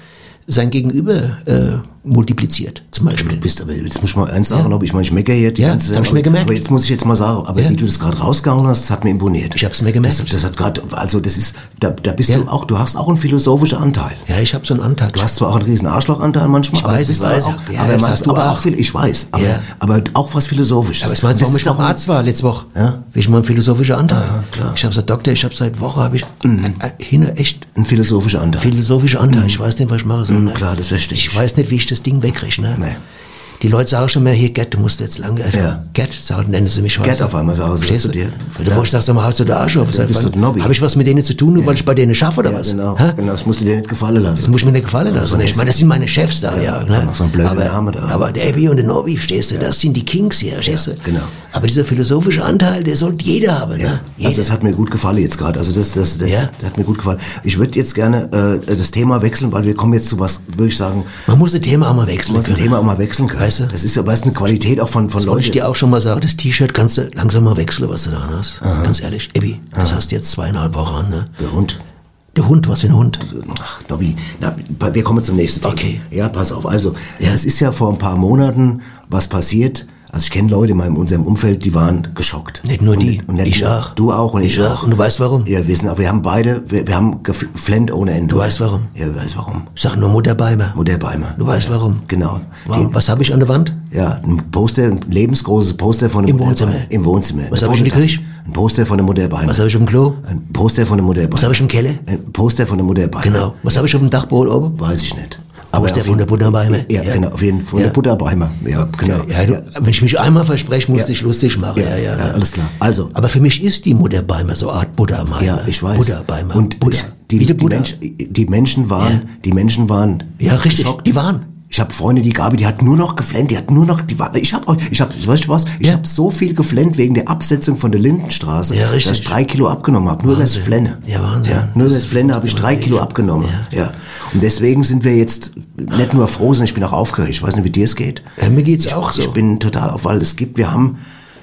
sein Gegenüber äh, multipliziert, zum Beispiel. Du bist aber, jetzt muss ich mal eins sagen, ob ich meine, ich meckere hier die Ja, ganze das hab ich mir gemerkt. Aber jetzt muss ich jetzt mal sagen, aber Ja. wie du das gerade rausgehauen hast, hat mir imponiert. Ich hab's mir gemerkt. Das, das hat gerade, also das ist, da, da bist Ja. du auch, du hast auch einen philosophischen Anteil. Ja, ich habe so einen Anteil. Du hast zwar auch einen riesen Arschlochanteil manchmal. Ich aber weiß, ich weiß. Auch, Ja, aber hast du aber auch. viel, ich weiß, aber, Ja. aber auch was Philosophisches. Aber meinst du, warum ich auch ein- Arzt war letzte Woche? Ja? Wie ich mal einen philosophischen Anteil. klar. Ich habe gesagt, Doktor, ich habe seit Woche habe ich äh, hin echt Ein philosophischer Anteil. philosophischer Anteil. Ich weiß nicht, was ich mache. Mhm, ne? klar, das verstehe ich. Ich weiß nicht, wie ich das Ding wegkriege. Ne? Nee. Die Leute sagen schon mal, hier, Gerd, du musst jetzt lange, äh, Ja. Gerd, sagen, nennen sie mich was. Gerd auf einmal sagen sie zu du? dir. Du wo ich sag, sag mal, hast du da Arsch auf? Seit bist wann? du. Habe ich was mit denen zu tun, nur weil ich bei denen schaffe oder Ja, was? genau, genau, das musst du dir nicht gefallen lassen. Das muss ich mir nicht gefallen lassen. Ich meine, das sind meine Chefs da, ja. ne? noch so aber, Namen da. aber der Abby und der Nobby, verstehst du, das sind die Kings hier, verstehst du? genau. Aber dieser philosophische Anteil, der sollte jeder haben, ne? Jeder. Also das hat mir gut gefallen jetzt gerade. Also das, das, das, Ja. das hat mir gut gefallen. Ich würde jetzt gerne äh, das Thema wechseln, weil wir kommen jetzt zu was, würde ich sagen, Man muss das Thema auch mal wechseln man muss das. Thema auch mal wechseln können. Weißt du? Das ist aber ist eine Qualität auch von, von Das wollte ich Leuten. dir auch schon mal sagen. Das T-Shirt kannst du langsam mal wechseln, was du da hast. Ganz ehrlich. Ebi, das hast du jetzt zweieinhalb Wochen an, ne? Der Hund. Der Hund, was für ein Hund? Ach, Nobby, na, wir kommen zum nächsten Thema. Okay. Ja, pass auf. Also, es ist ja vor ein paar Monaten was passiert. Also ich kenne Leute in meinem, unserem Umfeld, die waren geschockt. Nicht nur und, die, Und nicht ich auch. Du auch und ich, Ich auch. Und du weißt warum? Ja, wir sind, aber wir haben beide, wir, wir haben geflennt ohne Ende. Du weißt warum? Ja, ich weiß warum. Ich sag nur Mutter Beimer. Mutter Beimer. Du weißt warum? Genau. Warum? Was habe ich an der Wand? Die, ja, ein Poster, ein lebensgroßes Poster von der Im Mutter Wohnzimmer. Beimer. Im Wohnzimmer. Was Ein hab ich in der Küche? Ein Poster von der Mutter Beimer. Was habe ich dem Klo? Ein Poster von der Mutter Beimer. Was habe ich im Keller? Ein Poster von der Mutter Beimer. Genau. Was habe ich auf dem Dachboden oben? Weiß ich nicht. Poster auf von der Butter Beimer. Ja, Ja. genau, auf jeden Fall. Von Ja. der Butter Beimer. Ja, genau. Ja, du, wenn ich mich einmal verspreche, musst du dich lustig machen. Ja, ja, ja, alles klar. Also, Aber für mich ist die Mutter Beimer so eine Art Beimer. ja, ich weiß. Beimer. Und die, Wie der die, Buddha. Mensch, die Menschen waren, Ja. die Menschen waren Ja, richtig. geschockt. Die waren. Ich habe Freunde, die Gabi, die hat nur noch geflennt, die hat nur noch, die war, ich habe, ich habe, weißt du was? Ich habe so viel geflennt wegen der Absetzung von der Lindenstraße, Ja, richtig. dass ich drei Kilo abgenommen habe. Nur das. Flenne. Ja, Wahnsinn. Ja, nur das Flenne habe ich drei Kilo abgenommen. Ja. Und deswegen sind wir jetzt nicht nur froh, sondern ich bin auch aufgeregt. Ich weiß nicht, wie dir es geht. Ja, mir geht's ich, auch so. Ich bin total auf, weil es gibt, wir haben,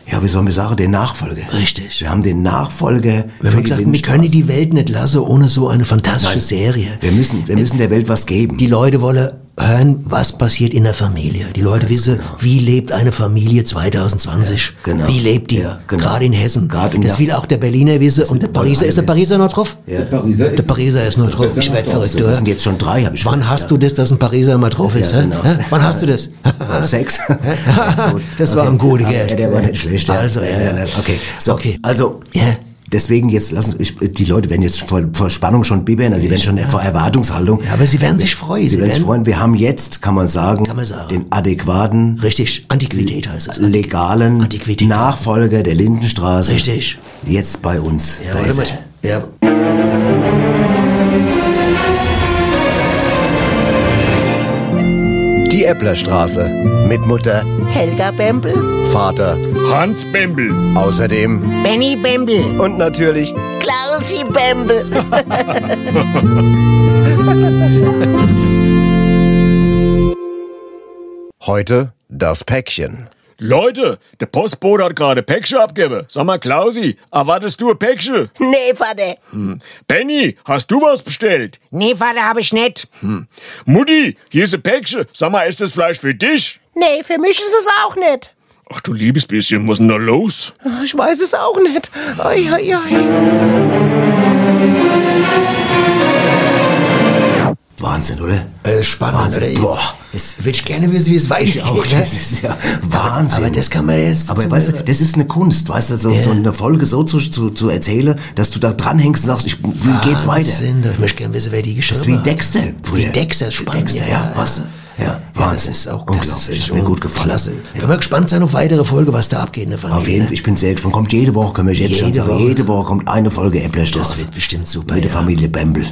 ja, wie sollen wir sagen, den Nachfolger. Richtig. Wir haben den Nachfolger Wir haben gesagt, wir können die Welt nicht lassen ohne so eine fantastische Nein. Serie. Wir müssen, wir müssen der Welt was geben. Die Leute wollen hören, was passiert in der Familie. Die Leute wissen, wie lebt eine Familie 2020? genau. Wie lebt die? Ja, genau. Gerade in Hessen. Gerade in- das ja. will auch der Berliner wissen. Und der Pariser, ist der Pariser noch drauf? Ja, Der Pariser Der Pariser ist noch drauf. Ich werde verrückt, so, das sind jetzt schon drei, habe ich Wann hast du das, dass ein Pariser mal drauf ist? Ja, genau. Wann hast du das? Sechs. Das war ein gutes Aber, Geld. Ja, der war nicht schlecht. Ja. Also, ja, ja. Okay, so, Okay. also, Ja. Deswegen jetzt lassen ich, die Leute werden jetzt vor, vor Spannung schon bibbern, also sie werden schon vor Erwartungshaltung. Ja, aber sie werden sich freuen. Sie Sie werden sich freuen. Wir haben jetzt, kann man sagen, Kann man sagen. den adäquaten, Richtig, Antiquität heißt es. legalen Antiquität. Nachfolger der Lindenstraße. Richtig. Jetzt bei uns. Ja, da ist er. Ja. Die Äpplerstraße. Mit Mutter, Helga Bembel, Vater, Hans Bembel. außerdem Benny Bembel. und natürlich Klausi Bembel. heute das Päckchen. Leute, der Postbote hat gerade Päckchen abgegeben. Sag mal, Klausi, erwartest du ein Päckchen? nee, Vater. Benny, hast du was bestellt? Nee, Vater, hab ich nicht. Mutti, hier ist ein Päckchen. Sag mal, ist das Fleisch für dich? Nee, für mich ist es auch nicht. Ach du liebes bisschen, was ist denn da los? Ich weiß es auch nicht. Ei, ei, ei. Wahnsinn, oder? Äh, spannend, Wahnsinn. oder? Boah. jetzt würde ich gerne wissen, wie es weitergeht. auch, ne? das ist ja Wahnsinn. Aber das kann man jetzt... Aber weißt du, das ist eine Kunst, weißt du, so, so eine Folge so zu, zu, zu erzählen, dass du da dranhängst und sagst, ich, wie geht's weiter? Wahnsinn, Ich möchte gerne wissen, wer die Das geschrieben ist wie hat. Dexter. Wie Dexter, spannend. Dexter, ja, weißt du? Ja, Ja, Wahnsinn. das ist auch Unglaublich. das ist Hat mir gut gefallen. Klasse. Können wir gespannt sein auf weitere Folge, was da abgeht in der Familie. Auf jeden Fall, ich bin sehr gespannt. Kommt jede Woche, können wir jetzt schon Jede sagen. Woche. Jede Woche kommt eine Folge Äpplerstraße. Das wird bestimmt super. Jede ja. Familie Bembel.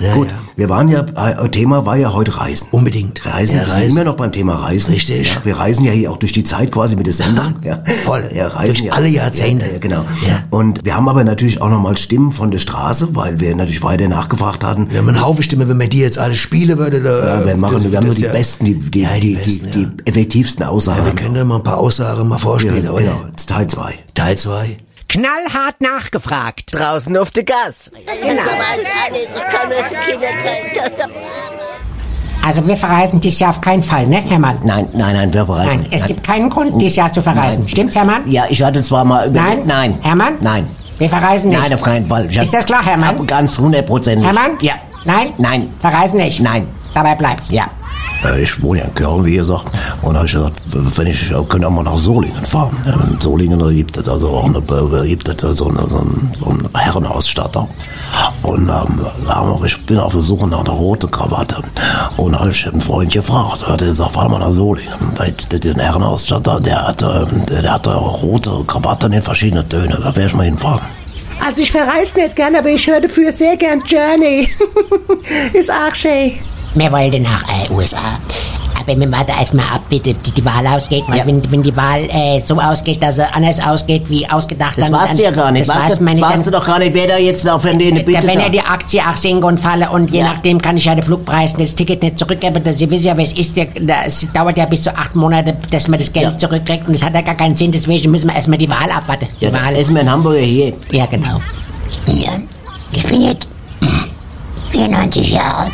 Ja, Gut, ja. wir waren ja, äh, Thema war ja heute Reisen. Unbedingt. Reisen, Ja, wir sind Reisen. immer noch beim Thema Reisen. Richtig. Ja, wir reisen ja hier auch durch die Zeit quasi mit der Sendung. ja. Voll. Ja, reisen Durch ja. alle Jahrzehnte. Ja, genau. Ja. Und wir haben aber natürlich auch nochmal Stimmen von der Straße, weil wir natürlich weiter nachgefragt hatten. Wir haben einen Haufen Stimme, wenn man die jetzt alle spielen würde. Da, Ja, wir machen, das- wir haben nur die besten, die, die, die die, besten, die, die effektivsten Aussagen. Ja, wir können ja mal ein paar Aussagen mal vorspielen, ja, oder? genau. Teil 2. Teil 2. Knallhart nachgefragt. Draußen auf der Gas. Genau. Also wir verreisen dieses Jahr auf keinen Fall, ne, Hermann? Nein, nein, nein, wir verreisen. Nein, es gibt keinen Grund, dieses Jahr zu verreisen. Nein. Stimmt's, Hermann? Ja, ich hatte zwar mal Nein? überlegt. Nein. Hermann? Nein. Wir verreisen nicht. Nein, auf keinen Fall. Ich Ist das klar, Hermann? hab Ganz hundertprozentig. Hermann? Ja. Nein? Nein. Verreisen nicht? Nein. Dabei bleibt's. Ja. Äh, Ich wohne ja in Köln, wie gesagt. Und da habe ich gesagt, wenn ich, können auch mal nach Solingen fahren. In Solingen gibt es also auch eine, äh, gibt es so, eine, so, einen, so einen Herrenausstatter. Und ähm, wir- ich bin auf der Suche nach einer roten Krawatte. Und da habe ich einen Freund gefragt. Da hat er gesagt, fahr mal nach Solingen. Weil der- Den Herrenausstatter, der hat, ähm, der, der hat rote Krawatten in verschiedenen Tönen. Da werde ich mal hinfahren. Also ich verreise nicht gern, aber ich höre dafür sehr gern Journey. Ist auch schön. Wir wollten nach äh, USA. Aber wir warten erstmal ab, wie die, die, Wahl ausgeht. Weil wenn, wenn die Wahl äh, so ausgeht, dass sie anders ausgeht, wie ausgedacht, Das dann... weißt dann, du ja gar nicht. Das Weißt nicht. weißt Dann- du doch gar nicht, wer da jetzt auf den Bitte Da, wenn ja die Aktie auch sinken und falle und je Ja. nachdem kann ich ja den Flugpreis und das Ticket nicht zurückgeben. Das, Sie wissen ja, es ist. Das dauert ja bis zu acht Monate, dass man das Geld Ja. zurückkriegt und das hat ja gar keinen Sinn. Deswegen müssen wir erstmal die Wahl abwarten. Die Ja, Wahl ist mir in Hamburger hier. Ja, genau. Ja, ich bin jetzt 94 Jahre alt.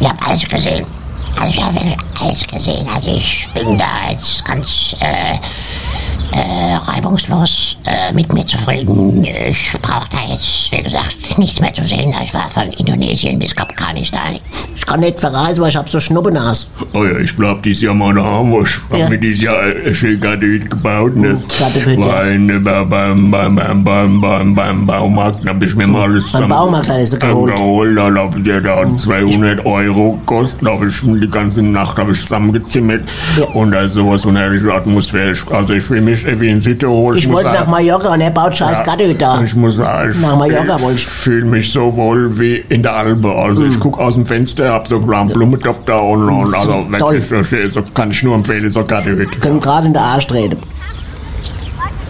Ich habe alles gesehen. Also ich habe alles gesehen. Also ich bin da jetzt ganz äh, äh, reibungslos äh, mit mir zufrieden. Ich brauche da jetzt, wie gesagt, nichts mehr zu sehen. Ich war von Indonesien bis Afghanistan. Ich kann nicht verreisen, weil ich hab so Schnuppenas. Oh ja, ich bleib dieses Jahr mal daheim. Ich hab Ja. mir dieses Jahr ein schön Garten gebaut, ne? Gartenhütte. Weil, ne, bei- beim, beim, beim, beim, beim, beim Baumarkt hab ich mir mal alles Beim Baumarkt hat er sie geholt. geholt. Da hab ich, der hat 200 Euro gekostet. Da hab ich die ganze Nacht hab ich zusammengezimmert. Ja. Und da ist sowas von herrliche Atmosphäre. Ich- Also ich fühle mich wie in Südtirol. Ich muss wollte nach Mallorca und er baut scheiß ja, da. Ich muss sagen, ich, Nach Mallorca ich ich. fühle mich so wohl wie in der Alpe. Also ich ich guck aus dem Fenster, hab so einen kleinen Blumentopf da und, und also Toll. wirklich, das kann ich nur empfehlen, so Gardehütte. Können gerade in der Arsch treten.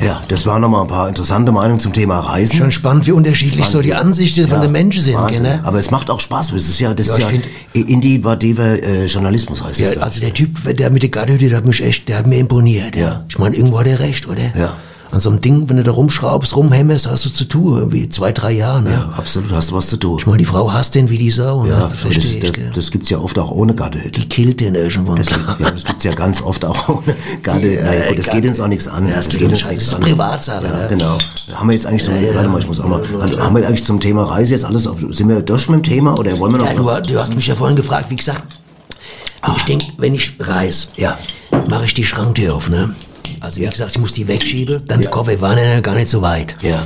Ja, das waren nochmal ein paar interessante Meinungen zum Thema Reisen. Schon spannend, wie unterschiedlich so die Ansichten von den Menschen sind, Wahnsinn. gell, ne? Aber es macht auch Spaß. Das ist ja, das Ja, ist ja indivativer äh, Journalismus heißt Ja, das. also der Typ, der mit der Gardehütte, der hat mich echt, der hat mir imponiert. Ja. Ich meine, irgendwo hat er recht, oder? Ja. An so einem Ding, wenn du da rumschraubst, rumhämmerst, hast du zu tun, irgendwie zwei, drei Jahre, ne? Ja, absolut, hast du was zu tun. Ich meine, die Frau hasst den wie die Sau, ne? Ja, Das das, verstehe ich, das, das gibt's ja oft auch ohne Gardehütte. Die killt den irgendwann. Das, ja, das gibt's ja ganz oft auch ohne Garde. Die, äh, naja, gut, das geht uns auch nichts an. Ja, das geht uns nichts. Das an. ist Privatsache, Ja, ne? genau. Haben wir jetzt eigentlich zum, warte mal, ich muss auch mal, haben wir eigentlich zum Thema Reise jetzt alles, sind wir durch mit dem Thema oder wollen wir noch? Ja, du, du hast mich ja vorhin gefragt, wie gesagt, ich denke, wenn ich reise, ja. mache ich die Schranktür auf, ne? Also wie gesagt, ich muss die wegschieben, dann Koffer waren ja gar nicht so weit. Ja.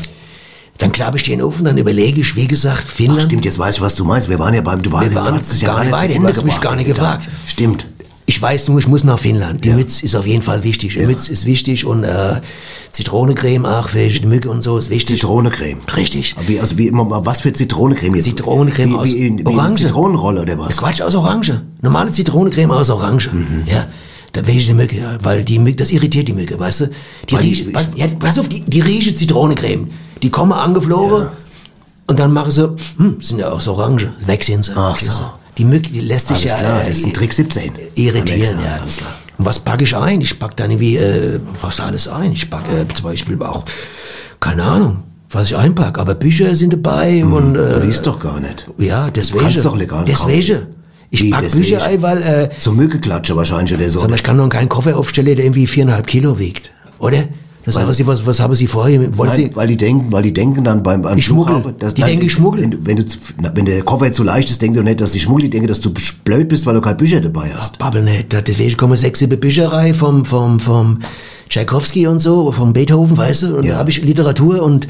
Dann klappe ich den Ofen, dann überlege ich, wie gesagt, Finnland. Ach, stimmt, jetzt weiß ich, was du meinst. Wir waren ja beim, du, war, Wir du waren hast es ja gar nicht weit, du hast mich gar nicht gefragt. Stimmt. Ich weiß nur, ich muss nach Finnland. Die Mütze ist auf jeden Fall wichtig. Die Mütze ist wichtig und äh, Zitronecreme auch für die Mücke und so ist wichtig. Zitronecreme. Richtig. Wie, also wie immer, was für Zitronecreme jetzt? Zitronecreme wie, aus wie, wie Orange. Zitronenrolle oder was? Quatsch aus Orange. Normale Zitronecreme aus Orange. Mhm. Ja. Da wäre ich die Mücke, ja, weil die Mücke, das irritiert die Mücke, weißt du? Die rieche, pass, ja, pass auf, die, die rieche Zitronecreme. Die kommen angeflogen und dann machen sie, hm, sind ja aus Orange, weg sind sie. Ach so. Die Mücke, die lässt sich ja klar, äh, ist ein Trick 17. irritieren, ja. alles klar. Und was packe ich ein? Ich packe dann irgendwie, äh, was alles ein? Ich packe äh, zum Beispiel auch, keine Ahnung, was ich einpacke. Aber Bücher sind dabei und... Äh, Du liest doch gar nicht. Ja, deswegen. Du kannst doch legal Deswegen. Ich pack deswegen? Bücher ein, weil... Äh, Zur Mückeklatsche wahrscheinlich oder so. sag mal, ich kann doch keinen Koffer aufstellen, der irgendwie viereinhalb Kilo wiegt. Oder? Das Weil- sagen Sie, was, was haben Sie vorher? Wollen Nein, Sie... weil die denken, weil die denken dann beim, beim Ich schmuggel. Dass Die nein, denken, ich schmuggel. Wenn, du- wenn, du, wenn der Koffer zu leicht ist, denken die nicht, dass die schmuggeln, die denken, dass du blöd bist, weil du keine Bücher dabei hast. Babbel nicht. Deswegen kommen sechs, sieben Bücherei vom, vom, vom Tchaikovsky und so, vom Beethoven, weißt du? Und da habe ich Literatur und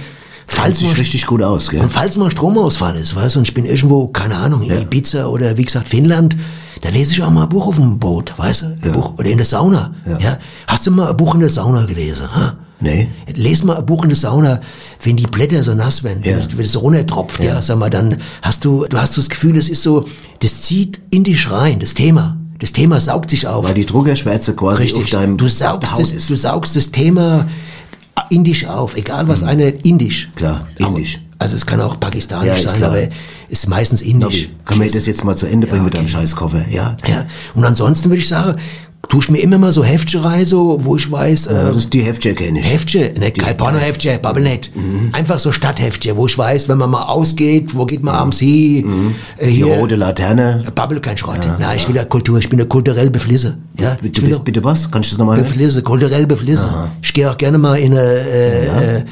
falls Sieht mal, richtig gut aus, gell? und falls mal Stromausfall ist, weißt du, und ich bin irgendwo, keine Ahnung, in Ibiza oder wie gesagt Finnland, da lese ich auch mal ein Buch auf dem Boot, weißt du? Ein Buch, oder in der Sauna. Ja. Hast du mal ein Buch in der Sauna gelesen? Ha? Nee. Les mal ein Buch in der Sauna, wenn die Blätter so nass werden, wenn, es, wenn es so runtertropft, ja. sag mal, dann hast du, du hast so das Gefühl, es ist so, das zieht in dich rein, das Thema. Das Thema saugt sich auf. Weil die Druckerschwärze quasi Richtig. auf deinem du saugst, das, du saugst das Thema in dich auf, egal was einer indisch. Klar, indisch. Also es kann auch pakistanisch Ja, sein, klar. aber ist meistens indisch. Können wir das jetzt mal zu Ende bringen mit deinem Scheißkoffer, ja? Ja. Und ansonsten würde ich sagen, tue ich mir immer mal so Heftchen rein, so, wo ich weiß, Ja, äh, das ist die Heftchen kenne ich. Heftchen, ne, kein Porno-Heftchen, babbel nicht. Mhm. Einfach so Stadtheftchen, wo ich weiß, wenn man mal ausgeht, wo geht man abends hin, äh, Die hier. rote Laterne. Babbel kein Schrott. Nein, ich will ja Kultur, ich bin ja kulturell beflissen. Ja, Du will bist bitte was? Kannst du das nochmal? Beflisse, kulturell beflisse. Ich gehe auch gerne mal in eine, äh, äh,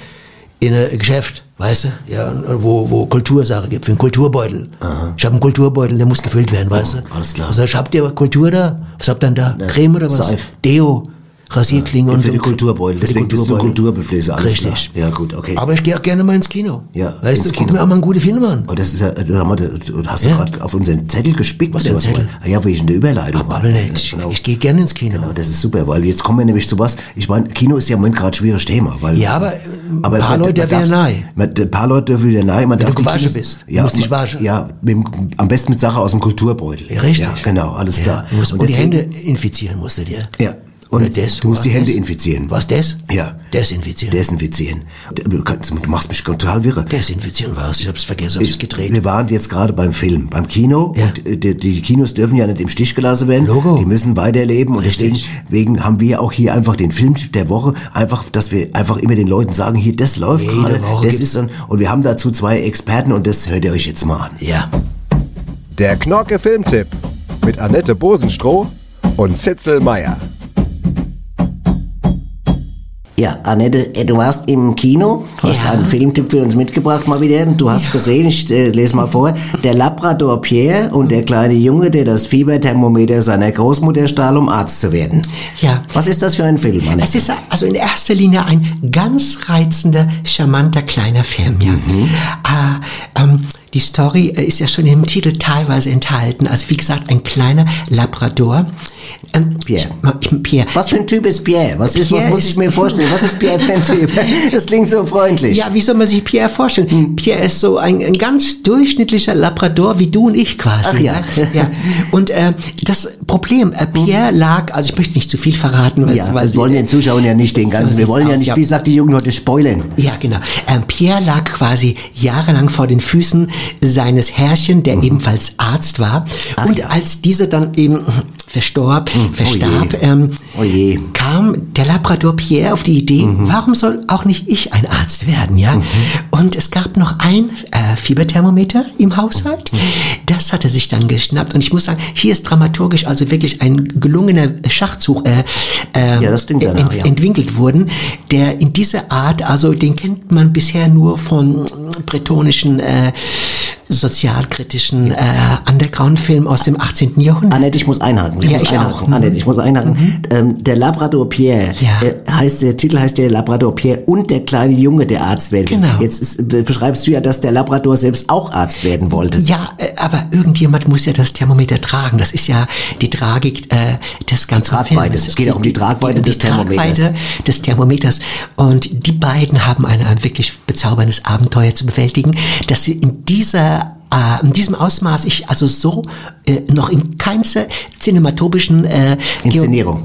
in ein Geschäft, weißt du, ja, wo, wo Kultursache gibt, für einen Kulturbeutel. Ich habe einen Kulturbeutel, der muss gefüllt werden, weißt du. alles klar. Also, habt ihr Kultur da? Was habt ihr denn da? Creme oder was? Seif. Deo, Rasierklingen und Für so. die Kulturbeutel. Deswegen bist du Kulturbeutel. Alles Richtig. Klar. Ja, gut, okay. Aber ich gehe auch gerne mal ins Kino. Ja, Weißt du, guck mir auch mal einen guten Film an. Oh, das ist ja, du hast du Ja. gerade auf unseren Zettel gespickt. Was ein Zettel? Ah, Ja, wegen der Überleitung. Babbel nicht. Ich, ich gehe gerne ins Kino. Genau, das ist super, weil jetzt kommen wir nämlich zu was. Ich meine, Kino ist ja im Moment gerade ein schwieriges Thema. Weil, Ja, aber, äh, ein paar man- Leute dürfen ja nahe. Ein paar Leute dürfen wieder nahe. Man Wenn darf du gewaschen bist. Ja, musst dich waschen. Ja, mit, am besten mit Sache aus dem Kulturbeutel. Ja, richtig. Ja, genau, alles klar. Und, die Hände infizieren musst du dir. Ja. Oder Und das. Du musst die Hände das? infizieren. Was das? Ja. Desinfizieren. Desinfizieren. Du machst mich total wirre. Desinfizieren war es. Ich hab's vergessen, hab's Ich- gedreht. Wir waren jetzt gerade beim Film, beim Kino. Ja. Und äh, die, die Kinos dürfen ja nicht im Stich gelassen werden. Logo. Die müssen weiterleben. Und deswegen Richtig. wegen haben wir auch hier einfach den Film der Woche. Einfach, dass wir einfach immer den Leuten sagen, hier, das läuft Jede gerade. Woche Das ist dann, und wir haben dazu zwei Experten und das hört ihr euch jetzt mal an. Ja. Der Knorke Filmtipp mit Annette Bosenstroh und Zitzel Meier. Ja, Annette, äh, du warst im Kino, hast Ja. einen Filmtipp für uns mitgebracht mal wieder. Du hast gesehen, ich äh, lese mal vor, der Labrador Pierre und der kleine Junge, der das Fieberthermometer seiner Großmutter stahl, um Arzt zu werden. Ja. Was ist das für ein Film, Annette? Es ist also in erster Linie ein ganz reizender, charmanter kleiner Film, ja. Mhm. Äh, ähm, Die Story äh, ist ja schon im Titel teilweise enthalten. Also wie gesagt, ein kleiner Labrador. Ähm, Pierre. Ich, ich, Pierre. Was für ein Typ ist Pierre? Was, ist, was Pierre muss ist- ich mir vorstellen? Was ist Pierre für ein Typ? Das klingt so freundlich. Ja, wie soll man sich Pierre vorstellen? Pierre ist so ein, ein ganz durchschnittlicher Labrador wie du und ich quasi. Ach ja. ne? ja. Und äh, das Problem, äh, Pierre lag, also ich möchte nicht zu viel verraten, was, Ja, weil wir wollen den Zuschauern ja nicht den So ganzen, wir sieht's wollen ja nicht, wie sagt die Jugend heute, spoilern. Ja, genau. Ähm, Pierre lag quasi jahrelang vor den Füßen seines Herrchen, der ebenfalls Arzt war. und als dieser dann eben verstorb, verstarb, je. ähm, Oh kam der Labrador Pierre auf die Idee, warum soll auch nicht ich ein Arzt werden, ja? Und es gab noch ein äh, Fieberthermometer im Haushalt. Das hat er sich dann geschnappt. Und ich muss sagen, hier ist dramaturgisch also wirklich ein gelungener Schachzug äh, ähm, Ja, ent, ja. entwickelt worden, der in dieser Art, also den kennt man bisher nur von äh, bretonischen äh, sozialkritischen äh, Underground-Film aus dem 18. Jahrhundert. Annette, ich muss einhaken. Ich Ja, muss ich einhaken. auch. Mhm. Annette, ich muss einhaken. Ähm, der Labrador Pierre Ja. äh, heißt, der Titel heißt der Labrador Pierre und der kleine Junge, der Arzt werden. Genau. Jetzt ist, beschreibst du ja, dass der Labrador selbst auch Arzt werden wollte. Ja, äh, aber irgendjemand muss ja das Thermometer tragen. Das ist ja die Tragik äh, des ganzen Tragweite. Films. Es geht auch um die Tragweite des Thermometers. Tragweite des Thermometers. Und die beiden haben ein, ein wirklich bezauberndes Abenteuer zu bewältigen, dass sie in dieser äh, in diesem Ausmaß ich also so äh, noch in keinster cinematopischen äh, Inszenierung.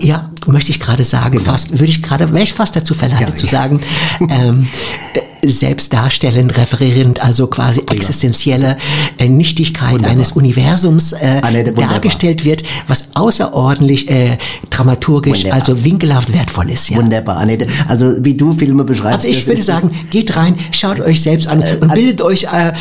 ja, möchte ich gerade sagen, fast, würde ich gerade, wäre ich fast dazu verleitet Ja, zu ja. sagen, ähm, äh, selbstdarstellend, referierend, also quasi existenzielle äh, Nichtigkeit eines Universums äh, Annette, wunderbar. dargestellt wird, was außerordentlich äh, dramaturgisch, Wunderbar. also winkelhaft wertvoll ist. Ja. Wunderbar, Annette. Also wie du Filme beschreibst. Also ich würde sagen, geht rein, schaut euch selbst an und bildet euch äh,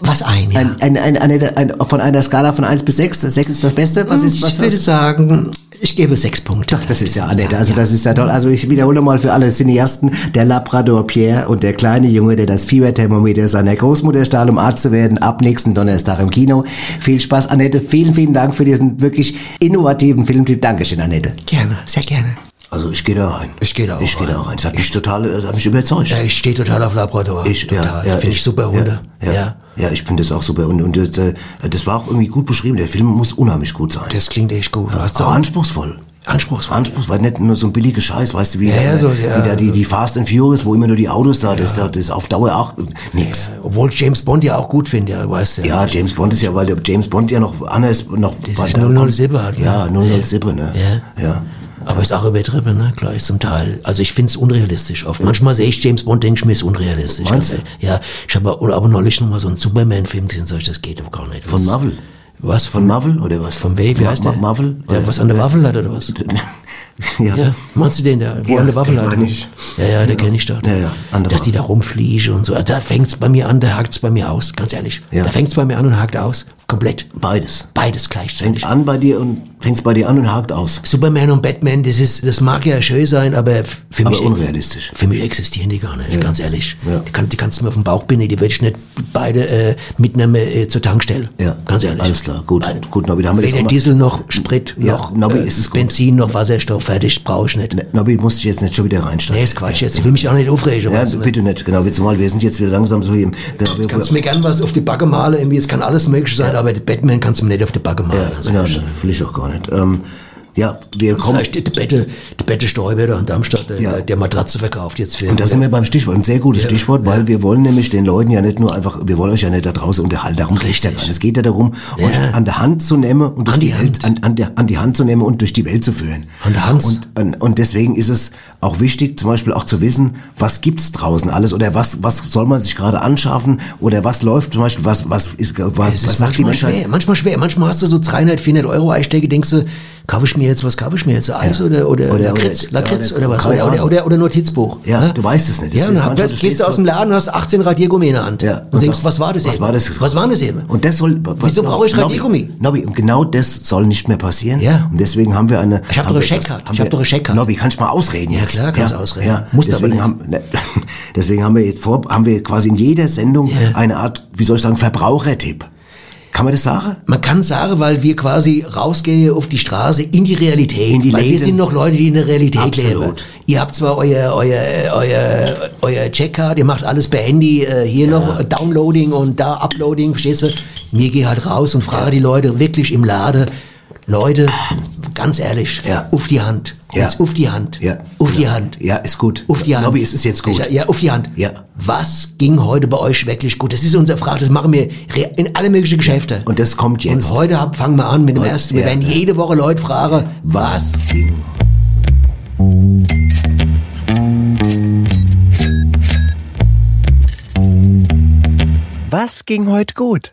was ein. Ja. Ein, ein, ein, eine, ein, von einer Skala von 1 bis 6. 6 ist das Beste. Was ist was? ich würde was? sagen, ich gebe sechs Punkte. Ach, das ist ja Annette, also das ist ja toll. Also ich wiederhole mal für alle Cineasten, der Labrador Pierre und der kleine Junge, der das Fieberthermometer seiner Großmutter stahl, um Arzt zu werden, ab nächsten Donnerstag im Kino. Viel Spaß, Annette. Vielen, vielen Dank für diesen wirklich innovativen Filmtipp. Dankeschön, Annette. Gerne, sehr gerne. Also ich gehe da rein. Ich gehe da auch Ich gehe rein. da rein. Es hat mich total, es hat mich überzeugt. Ja, ich stehe total auf Labrador. Ich, total. ja, ja, Finde ich super Hunde. Ja, ja, ja. ich finde das auch super. Und, und das, äh, das war auch irgendwie gut beschrieben. Der Film muss unheimlich gut sein. Das klingt echt gut. Ja, auch- anspruchsvoll. Anspruchsvoll. Anspruchsvoll, nicht nur so ein billiger Scheiß, weißt du, wie, Ja, ja, so, ja. wie da die, die Fast and Furious, wo immer nur die Autos da, das, da, das ist auf Dauer auch nix. Obwohl James Bond ja auch gut finde, ja, weißt du. Ja, James Bond ist ja, weil der James Bond ja noch anders, noch, Das ist 007 halt, ne? Ja, 007, ne? Ja. Ja. Aber ist auch übertrieben, ne? Gleich zum Teil. Also ich finde es unrealistisch oft. Manchmal sehe ich James Bond, denke ich mir, ist unrealistisch. Meinst Also, ja, ich habe aber aber neulich noch mal so einen Superman-Film gesehen, sag ich, das geht aber gar nicht. Von Marvel? Was? Von Marvel oder was? Von wem? Wie heißt der? Marvel? Der Oder- was an der Waffel hat oder was? ja. Ja, meinst du den, der, wo Ja, an der Waffel hat? ich. Ja, ja, der kenne ich doch. Ja, ja, Dass die da rumfliegen und so. Da fängt's bei mir an, da hakt's bei mir aus, ganz ehrlich. Ja. Da fängt's bei mir an und hakt aus. Komplett. Beides. Beides gleichzeitig. Fängt an bei dir und fängst bei dir an und hakt aus. Superman und Batman, das ist, das mag ja schön sein, aber für Aber mich unrealistisch. Für mich existieren die gar nicht, ganz ehrlich. Ja. Die, kann, die kannst du mir auf den Bauch binden, die würde ich nicht beide äh, mitnehmen äh, zur Tankstelle. Ja. Ganz ehrlich. Alles klar, gut. Gut, Nobby, da haben wir Weder Diesel noch Sprit, Ja, noch Nobby, äh, ist es gut. Benzin, noch Wasserstoff, fertig, brauche ich nicht. Nobby, musst dich jetzt nicht schon wieder reinsteigen. Nee, ist Quatsch jetzt. Ich will mich auch nicht aufregen. Ja, du, ne? bitte nicht, genau. Wir sind jetzt wieder langsam so hier im, genau, wir, Kannst du mir gern was auf die Backe malen, irgendwie, es kann alles möglich sein, aber Batman kannst du mir nicht auf die Backe malen. ja, Also, genau, will ich auch gar nicht. Ähm, ja, wir kommen, Vielleicht die Bette, die Bette Stäuber in Darmstadt, der, Ja. der Matratze verkauft jetzt für. und da sind wir beim Stichwort, ein sehr gutes Stichwort, weil wir wollen nämlich den Leuten ja nicht nur einfach, wir wollen euch ja nicht da draußen unterhalten, darum geht's ja gar nicht. Es geht ja darum, euch an der Hand zu nehmen und durch An die, die Welt, an, an, der, an die Hand zu nehmen und durch die Welt zu führen. An der Hand. Und, und, und deswegen ist es auch wichtig, zum Beispiel auch zu wissen, was gibt's draußen alles oder was, was soll man sich gerade anschaffen oder was läuft zum Beispiel, was, was ist, was, Es was ist sagt die manchmal Menschheit? schwer, manchmal schwer. Manchmal hast du so 300, 400 Euro Einstecke, denkst du, kaufe ich mir jetzt, was kaufe ich mir jetzt? Eis oder, oder, Oder- Lakritz, oder- Lakritz oder- was? Oder, oder, oder, oder Notizbuch. Ja, du weißt es nicht. Das Ja, und dann du gehst du stehst aus dem Laden, hast 18 Radiergummi in der Hand. Ja. Und denkst, was war das Was eben? war das? Was war das eben? Und das soll. Wieso brauche ich Radiergummi? Nobby, und genau das soll nicht mehr passieren. Ja. Und deswegen haben wir eine. Ich hab haben doch Checkkarte. Ich hab wir- doch eine Checkkarte. Nobby, kannst du mal ausreden Ja, jetzt? klar, kannst du ausreden. Ja. Musst aber deswegen nicht. haben, ne, deswegen haben wir jetzt vor, haben wir quasi in jeder Sendung Ja. eine Art, wie soll ich sagen, Verbrauchertipp. Kann man das sagen? Man kann sagen, weil wir quasi rausgehen auf die Straße in die Realität. In die weil wir Läden. sind noch Leute, die in der Realität Absolut. leben. Ihr habt zwar euer, euer, euer, euer Checkcard, ihr macht alles per Handy, äh, hier noch Downloading und da Uploading, verstehst du? Mir gehe halt raus und frage die Leute wirklich im Laden, Leute, ganz ehrlich, auf die Hand. Ja. Jetzt auf die Hand. Ja. Auf die Hand. Ja, ist gut. Auf die Hand. Nobby, es ist jetzt gut. Ja, auf die Hand. Ja. Was ging heute bei euch wirklich gut? Das ist unsere Frage, das machen wir in alle möglichen Geschäfte. Und das kommt jetzt. Und heute fangen wir an mit dem Und- ersten. Wir ja. werden jede Woche Leute fragen, was Was ging heute gut?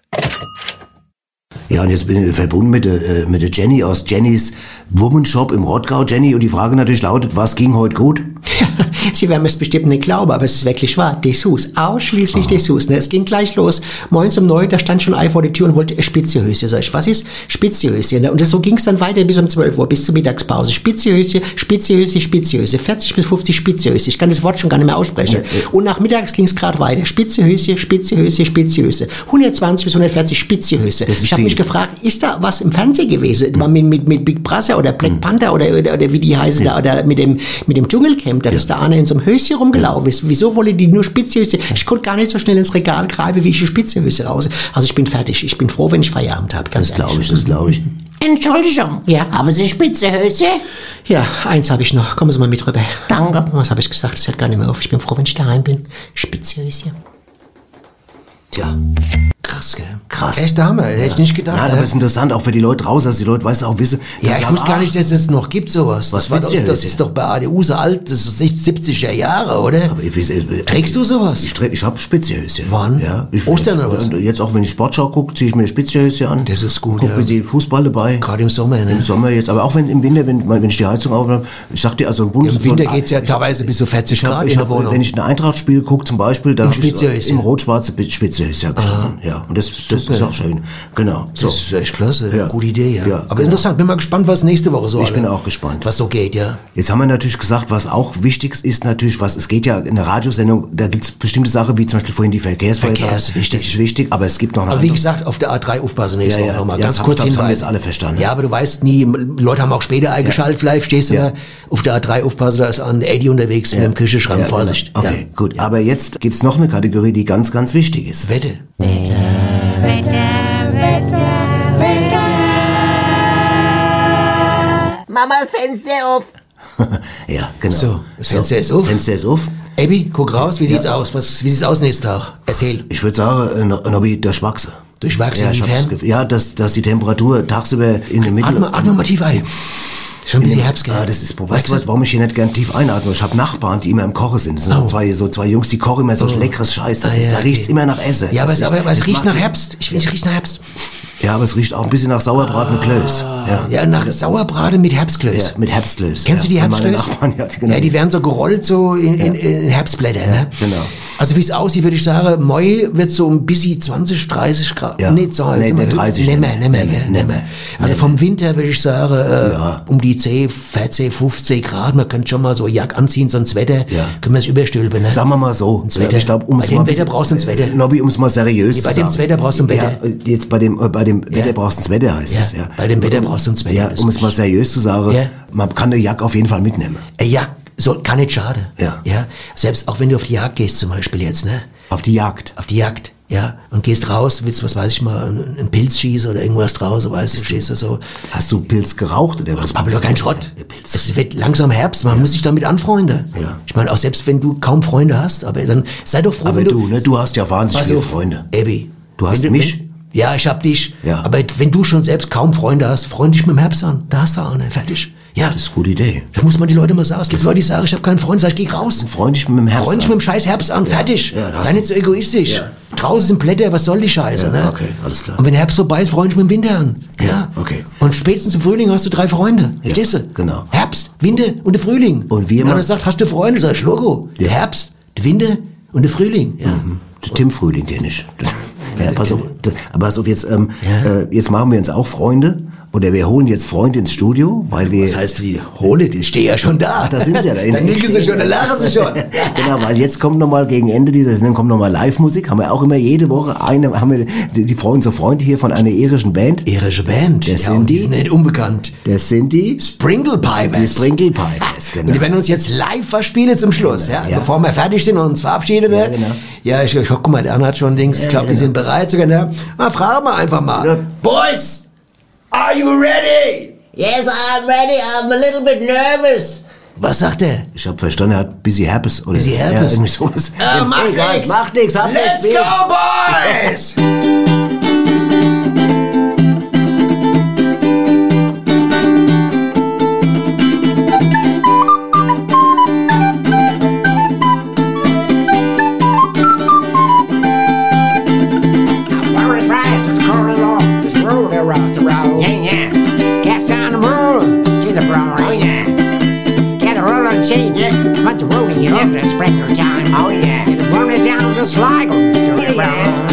Ja, und jetzt bin ich verbunden mit der, äh, mit der Jenny aus Jennys Woman Shop im Rottgau. Jenny, und die Frage natürlich lautet, was ging heute gut? Sie werden es bestimmt nicht glauben, aber es ist wirklich wahr. Dessous, ausschließlich Ah. Dessous. Ne? Es ging gleich los. Morgens um neun, da stand schon ein vor der Tür und wollte ein Spitzehöschen. Sag ich, was ist Spitzehöschen? Ne? Und so ging es dann weiter bis um 12 Uhr, bis zur Mittagspause. Spitzehöschen, Spitzehöschen, Spitzehöschen. 40 bis 50 Spitzehöschen. Ich kann das Wort schon gar nicht mehr aussprechen. Und nach mittags ging es gerade weiter. Spitzehöschen, Spitzehöschen, Spitzehöschen. 120 bis 140 Spitzehöschen. ist Ich habe mich gefragt, ist da was im Fernsehen gewesen? War Mit, mit, mit Big Brother oder. Black Panther oder, oder, oder wie die heißen da, oder mit dem, mit dem Dschungelcamp, da ist da einer in so einem Höschen rumgelaufen ist. Wieso wollte die nur Spitzehöschen? Ich konnte gar nicht so schnell ins Regal greifen, wie ich die Spitzehöschen raus. Also ich bin fertig. Ich bin froh, wenn ich Feierabend habe. Ganz Das glaube ich, das glaube ich. Entschuldigung. Ja. Haben Sie spitze? Ja, eins habe ich noch. Kommen Sie mal mit rüber. Danke. Was habe ich gesagt? Das hört gar nicht mehr auf. Ich bin froh, wenn ich daheim bin. Spitzehöschen. Tja, krass, gell? krass. Echt Hammer, hätte ich nicht gedacht. Nein, ne? aber ist interessant, auch für die Leute raus, dass die Leute, weißt du, auch wissen. Ja, ich wusste gar nicht, dass es noch gibt sowas. Was Das, war das jetzt? ist doch bei ADU so alt, das ist 70er Jahre, oder? Aber ich, weiß, äh, Trägst du sowas? Ich, ich habe Spitzehöschen. Wann? Ja. Ich, Ostern oder was? Und Jetzt auch, wenn ich Sportschau gucke, ziehe ich mir Spitzehöschen an. Das ist gut, Guck ja. mir die Fußball dabei. Gerade im Sommer, ne? Im Sommer jetzt, aber auch wenn im Winter, wenn, wenn ich die Heizung aufhabe, ich sag dir, also ein Bundes... Im Winter von- geht's ja teilweise bis zu 40 Ich hab, Grad ich in der hab, Wohnung. wenn ich ein Eintracht-Spiel gucke zum Beispiel, dann Im hab ich im rot-schwarze Spitzehöschen hab ich. Ja, und das, das ist auch schön. Genau. So. Das ist echt klasse, Ja. gute Idee, ja. Ja, Aber genau. interessant, bin mal gespannt, was nächste Woche so Ich alle- bin auch gespannt. Was so geht, ja. Jetzt haben wir natürlich gesagt, was auch wichtig ist, natürlich, was es geht ja in der Radiosendung, da gibt's bestimmte Sachen, wie zum Beispiel vorhin die Verkehrsvorhersage. Verkehr ist wichtig. Das ist wichtig, aber es gibt noch eine Aber wie gesagt, auf der A3 aufpassen nächste Ja, Woche nochmal. ja, Ganz kurz haben- das haben wir hinweisen. jetzt alle verstanden. Ja, aber du weißt nie, Leute haben auch später eingeschaltet, vielleicht stehst du Ja. da auf der A3 aufpassen, da ist ein Eddie unterwegs mit dem Küchenschrank, Ja, genau. Vorsicht. Okay, gut. Aber jetzt gibt's noch eine Kategorie, die ganz, ganz wichtig ist. Wette. Mamas Fenster auf. Ja, genau. So, das Fenster ist auf. Fenster ist auf. Abby, guck raus, wie sieht's aus? Was, wie sieht's aus nächsten Tag? Erzähl. Ich würde sagen, äh, No- Nobby, durchwachsen. Durchwachsen, ja, ich das ja, dass, dass die Temperatur tagsüber in der Mitte... Atme, atme mal tief ein. Schon ein bisschen Herbst, gell? Ah, das ist, weißt du, was, warum ich hier nicht gern tief einatme? Ich habe Nachbarn, die immer im Kochen sind. Das sind so, zwei, so zwei Jungs, die kochen immer so leckeres Scheiß. Das Oh. Ah, ist, ja, da okay. riecht's immer nach Essen. Ja, aber, es, aber, aber es riecht nach Herbst. Ich finde, es riecht nach Herbst. Ja, aber es riecht auch ein bisschen nach Sauerbraten mit Klöß. Ja, Ja, nach Sauerbraten mit Herbstklöß. ja mit Herbstklöß. Kennst ja. du die Herbstklöß? Nachbarn, ja, die- genau. Ja, die werden so gerollt so in, in, in Herbstblätter, ne? genau. Also wie es aussieht, würde ich sagen, Mai wird so ein bisschen 20, 30 Grad. Ja. Nicht so, Nee, jetzt nee, mal- 30 Nimmer, nimmer, Nee, nee, nimmer. nee. Also Nee. vom Winter würde ich sagen, äh, Ja. um die 10, 14, 15 Grad. Man könnte schon mal so Jack anziehen, sonst Wetter. Ja. Können wir es überstülpen, ne? Sagen wir mal so. Ins Wetter. Ich glaube, um Bei dem mal ein Wetter brauchst du ins Wetter. Nobby, um es mal seriös Nee, zu bei dem sagen. Wetter brauchst du ein Wetter. Ja, jetzt bei dem, äh, bei dem Wetter brauchst du ins Wetter, heißt Ja, es. Ja. bei dem Wetter brauchst du ins Wetter, Ja, um es mal seriös zu sagen, man kann eine Jack auf jeden Fall mitnehmen. Äh, Ja, so, kann nicht schade. Ja. ja. Selbst auch wenn du auf die Jagd gehst zum Beispiel jetzt, ne? Auf die Jagd. Auf die Jagd, ja. Und gehst raus, willst, was weiß ich mal, einen, einen Pilz schießen oder irgendwas draußen, weißt du, stehst du so. Hast du Pilz geraucht oder was? Aber doch kein Schrott. Es wird langsam Herbst, man muss sich damit anfreunden. Ja. Ich meine, auch selbst wenn du kaum Freunde hast, aber dann sei doch froh, Aber wenn du, ne, du hast ja wahnsinnig viele Freunde. Abby. Du hast wenn mich. Wenn, ja, ich hab dich. Ja. Aber wenn du schon selbst kaum Freunde hast, freund dich mit dem Herbst an. Da hast du eine, fertig. Ja. Das ist eine gute Idee. Das muss man die Leute mal sagen. Es gibt Leute, die sagen, ich habe keinen Freund, sag ich, geh raus. Freund dich mit dem Herbst Freund dich mit dem scheiß Herbst an, fertig. Ja, da Sei nicht so egoistisch. Ja. Draußen sind Blätter, was soll die Scheiße, Ja, ne? okay, alles klar. Und wenn Herbst vorbei ist, freund dich mit dem Winter an. Ja, okay. Und spätestens im Frühling hast du drei Freunde. Verstehst du? genau. Herbst, Winter und der Frühling. Und wir Und einer machen- sagt, hast du Freunde? Sag ich, Logo. Der Herbst, der Winter und der Frühling. Ja. Der Tim Frühling kenne ich. Ja, pass auf, aber pass auf, jetzt, ähm, äh, jetzt machen wir uns auch Freunde oder wir holen jetzt Freunde ins Studio, weil wir... Was heißt die hole? Die stehen ja schon da. Ach, da sind sie ja. Da Dann nicken sie schon, dann lachen sie schon. genau, weil jetzt kommt nochmal gegen Ende dieser Sendung kommt nochmal Live-Musik. Haben wir auch immer jede Woche eine, haben wir die, Freunde, so Freunde hier von einer irischen Band. Irische Band. Das ja, sind und die die. sind nicht unbekannt. Das sind die Sprinkle Pipers. Die Sprinkle Pipers, genau. Und die werden uns jetzt live verspielen zum Schluss, ja? Ja. Bevor wir fertig sind und uns verabschieden. Ja, ne? genau. Ja, ich, ich guck mal, der andere hat schon Dings. Ich glaube, die genau. sind bereit sogar. Ne? Mal fragen wir einfach mal. Boys, are you ready? Yes, I'm ready. I'm a little bit nervous. Was sagt er? Ich habe verstanden, er hat Busy Herpes. Oder Busy Ja, Herpes? irgendwie sowas. Ah, macht Egal, nix. Macht nix, Let's nichts. go, boys! You know it's breaker time. Oh yeah. You can burn it down just like a yeah.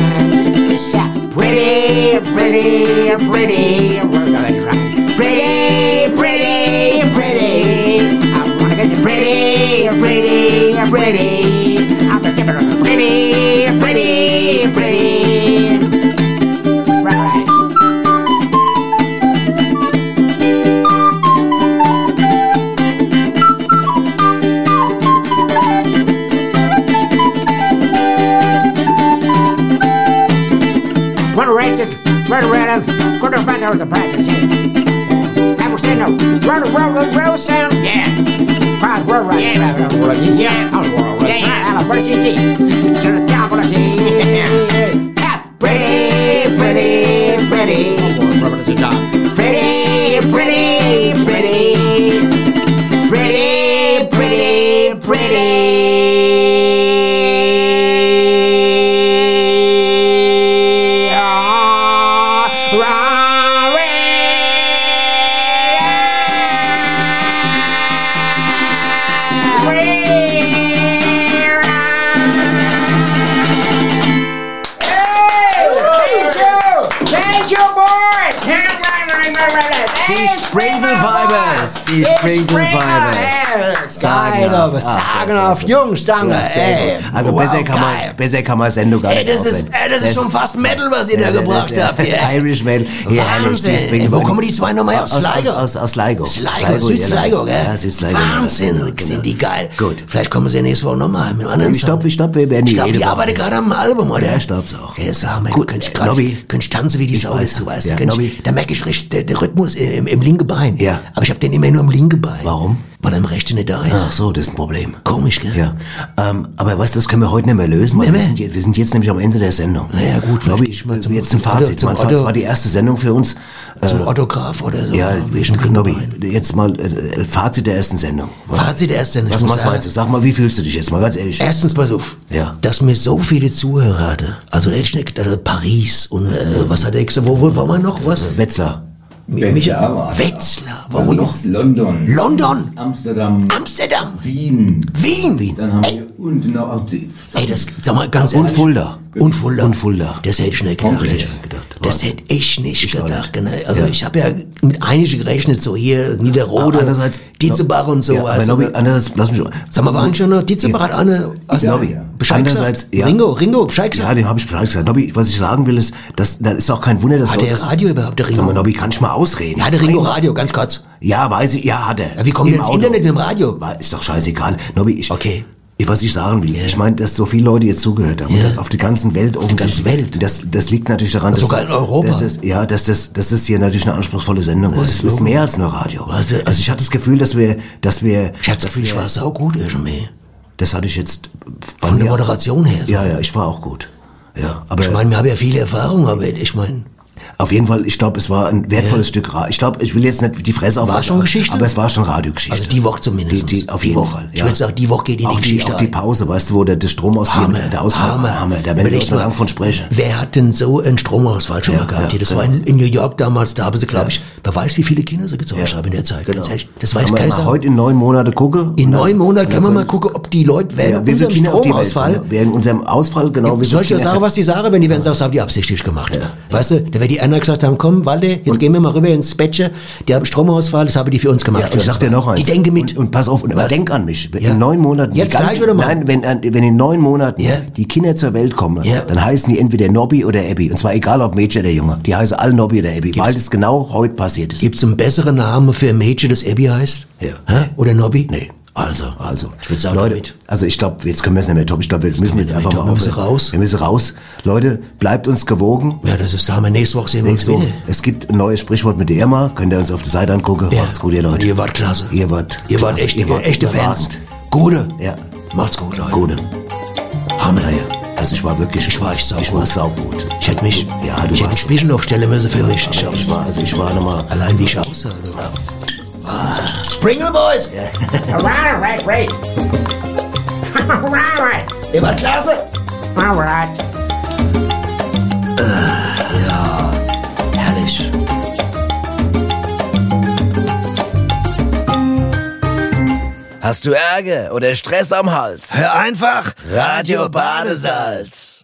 It's that pretty, pretty, pretty. know the price is. That was no. Run a roll, roll, roll sound. Yeah. Pride, we're right. Yeah. Yeah. On the world. Yeah. Out of verse, you did. Turn us down for. Sagen auf Jungstange, Ja, ey. Also Wow, besser kann man besser kann man Sendung gar Ey, nicht das ist, aufnehmen. ey, das ist schon fast Metal, was ihr da gebracht das- habt. hier. Irish Metal. Hier, herrlich, Wahnsinn. Sprinkle Ey, Wo kommen die zwei nochmal? Aus Aus, Sligo? aus, aus, aus Sligo. Sligo, Süd-Sligo, gell? Ja, Süd-Sligo. Wahnsinn, ja, sind die geil. Gut. Vielleicht kommen sie nächste Woche nochmal mit einem anderen Ich glaube, Song. ich glaub, wir werden die Ich glaube, die arbeiten gerade am Album, oder? Ja, ich glaub's auch. Ja, sag mal, Gut, könnt ich äh, tanzen wie die Sau weißt du? Ja, Nobby. Da merke ich richtig, der, Rhythmus im, im linken Bein. Ja. Aber ich habe den immer nur im linken Bein. Warum? Weil im rechten nicht da ist. Ach so, das ist ein Problem. Komisch, gell? Ja, ähm, aber weißt du, das können wir heute nicht mehr lösen, weil Nee, wir sind, jetzt, wir sind jetzt nämlich am Ende der Sendung. Naja, gut, glaube ich, mal zum- jetzt ein zum Fazit. Otto- Fazit Otto- war die erste Sendung für uns. Zum Äh, Autograph oder so. ja, Wegen Nobby, Ringbein. jetzt mal äh, Fazit der ersten Sendung. Fazit der ersten Sendung. Ich Was, was meinst du? Sag mal, wie fühlst du dich jetzt mal ganz ehrlich? Erstens, pass auf. Ja. Dass mir so viele Zuhörer hatte. Also, ich nicht gedacht, Paris und, äh, was hat er gesagt? Wo, wo war man noch? Was? Wetzlar. Wetzlar. Wo noch? Paris, London. London. Amsterdam. Amsterdam. Wien. Wien. Wien. Dann haben wir unten noch die. Ey, das, sag mal ganz Und ehrlich. Fulda. Und Fulda. Und Fulda. Das hätte ich nicht gedacht. Hätte ich nicht gedacht. Das hätte ich nicht auch gedacht. Genau. Also Ja. ich habe ja mit einigen gerechnet, so hier Niederrode, Andererseits- Dietzebach und so. Ja, aber also, Nobby, andererseits, lass mich Sag mal, war eigentlich schon noch Dietzebach hat eine hast du Nobby. Bescheid Andererseits, gesagt? ja. Ringo, Ringo, Bescheid gesagt? Ja, dem habe ich Bescheid gesagt. Nobby, was ich sagen will, ist, dass, das ist auch kein Wunder, dass Hat der Radio überhaupt, der Ringo? Sag mal, Nobby, kann ich mal ausreden? Ja, der Ringo Einmal. Radio, ganz kurz. Ja, weiß ich, ja, hat er. Ja, wie kommen die Im ins. Internet mit dem Radio? Ist doch scheißegal. Nobby, ich, Okay. Ich, was ich sagen will, ich meine, dass so viele Leute jetzt zugehört haben und das auf der ganzen Welt offensichtlich. Welt. Das, das liegt natürlich daran, dass, Sogar in Europa. Dass das, ja, dass das, dass das hier natürlich eine anspruchsvolle Sendung ist. Es ist mehr als nur Radio. Was, das- also ich hatte das Gefühl, dass wir, dass wir, Ich hatte das Gefühl, ich war saugut irgendwie. das hatte ich jetzt Von der Moderation her. So. Ja, ja, ich war auch gut. Ja, aber Ich meine, wir haben ja viele Erfahrungen, aber ich meine, auf jeden Fall, ich glaube, es war ein wertvolles Stück Radio. Ich glaube, ich will jetzt nicht die Fresse auf. War schon Geschichte? Aber es war schon Radiogeschichte. also die Woche zumindest. Die, die, auf Die jeden Woche. Fall. Ich würde sagen, die Woche geht in die auch Geschichte Die, auch die. Pause, weißt du, wo der, der Stromausfall, Hammer, der Ausfall, Hammer. Hammer, da werden wir mal, lang von sprechen. Wer hat denn so einen Stromausfall schon Ja, mal gehabt? ja, das genau. war in, in New York damals, da haben sie, glaube ich, wer weiß, wie viele Kinder sie gezeugt haben in der Zeit. Ehrlich, Das weiß keiner. mal heute in neun Monate gucken. In neun Monaten können wir mal gucken, ob die Leute während Ja, unserem Stromausfall. Während unserem Ausfall, genau wie Soll ich Kinder- sagen, was die sagen? Wenn die werden sagen, das haben die absichtlich gemacht. Weißt du, da wird die Anna gesagt haben, komm, Walde, jetzt gehen wir mal rüber ins Bettchen, der hat Stromausfall, das haben die für uns gemacht. Ja, ich sag dir noch eins. Die denke mit. Und, und pass auf, und Was? denk an mich. Ja. In neun Monaten. Jetzt die gleich oder mal? Nein, wenn, äh, wenn in neun Monaten Ja. die Kinder zur Welt kommen, dann heißen die entweder Nobby oder Abby. Und zwar egal ob Mädchen oder Junge. Die heißen alle Nobby oder Abby, weil das genau heute passiert ist. Gibt's einen besseren Namen für ein Mädchen, das Abby heißt? Ja. Hä? Oder Nobby? Nee. Also. Also, Ich würd sagen, Leute, mit. also ich glaube, jetzt können wir es nicht mehr top. Ich glaube, wir müssen jetzt einfach mal top. Wir raus. Wir müssen raus. Leute, bleibt uns gewogen. Ja, das ist, sagen wir, nächste Woche sehen wir uns wieder. es gibt ein neues Sprichwort mit der Irma. Könnt ihr uns auf der Seite angucken. Ja. Macht's gut, ihr Leute. Und ihr wart klasse. Ihr wart, Ihr wart klasse. echte, Ihr wart echte Fans. Gute. Ja, Macht's gut, Leute. gute. Hammer. Naja, also ich war wirklich, Ich war echt saugut. ich war saugut. Ich hätte mich, Ja, du ich hätte einen Spiegel aufstellen müssen für mich. Ich, Ich war, also ich war nochmal. allein wie ich aussah. Springer Boys! Alright, right, right. Alright, Ihr wart klasse! alright. Herrlich. Hast du Ärger oder Stress am Hals? Hör einfach Radio Badesalz.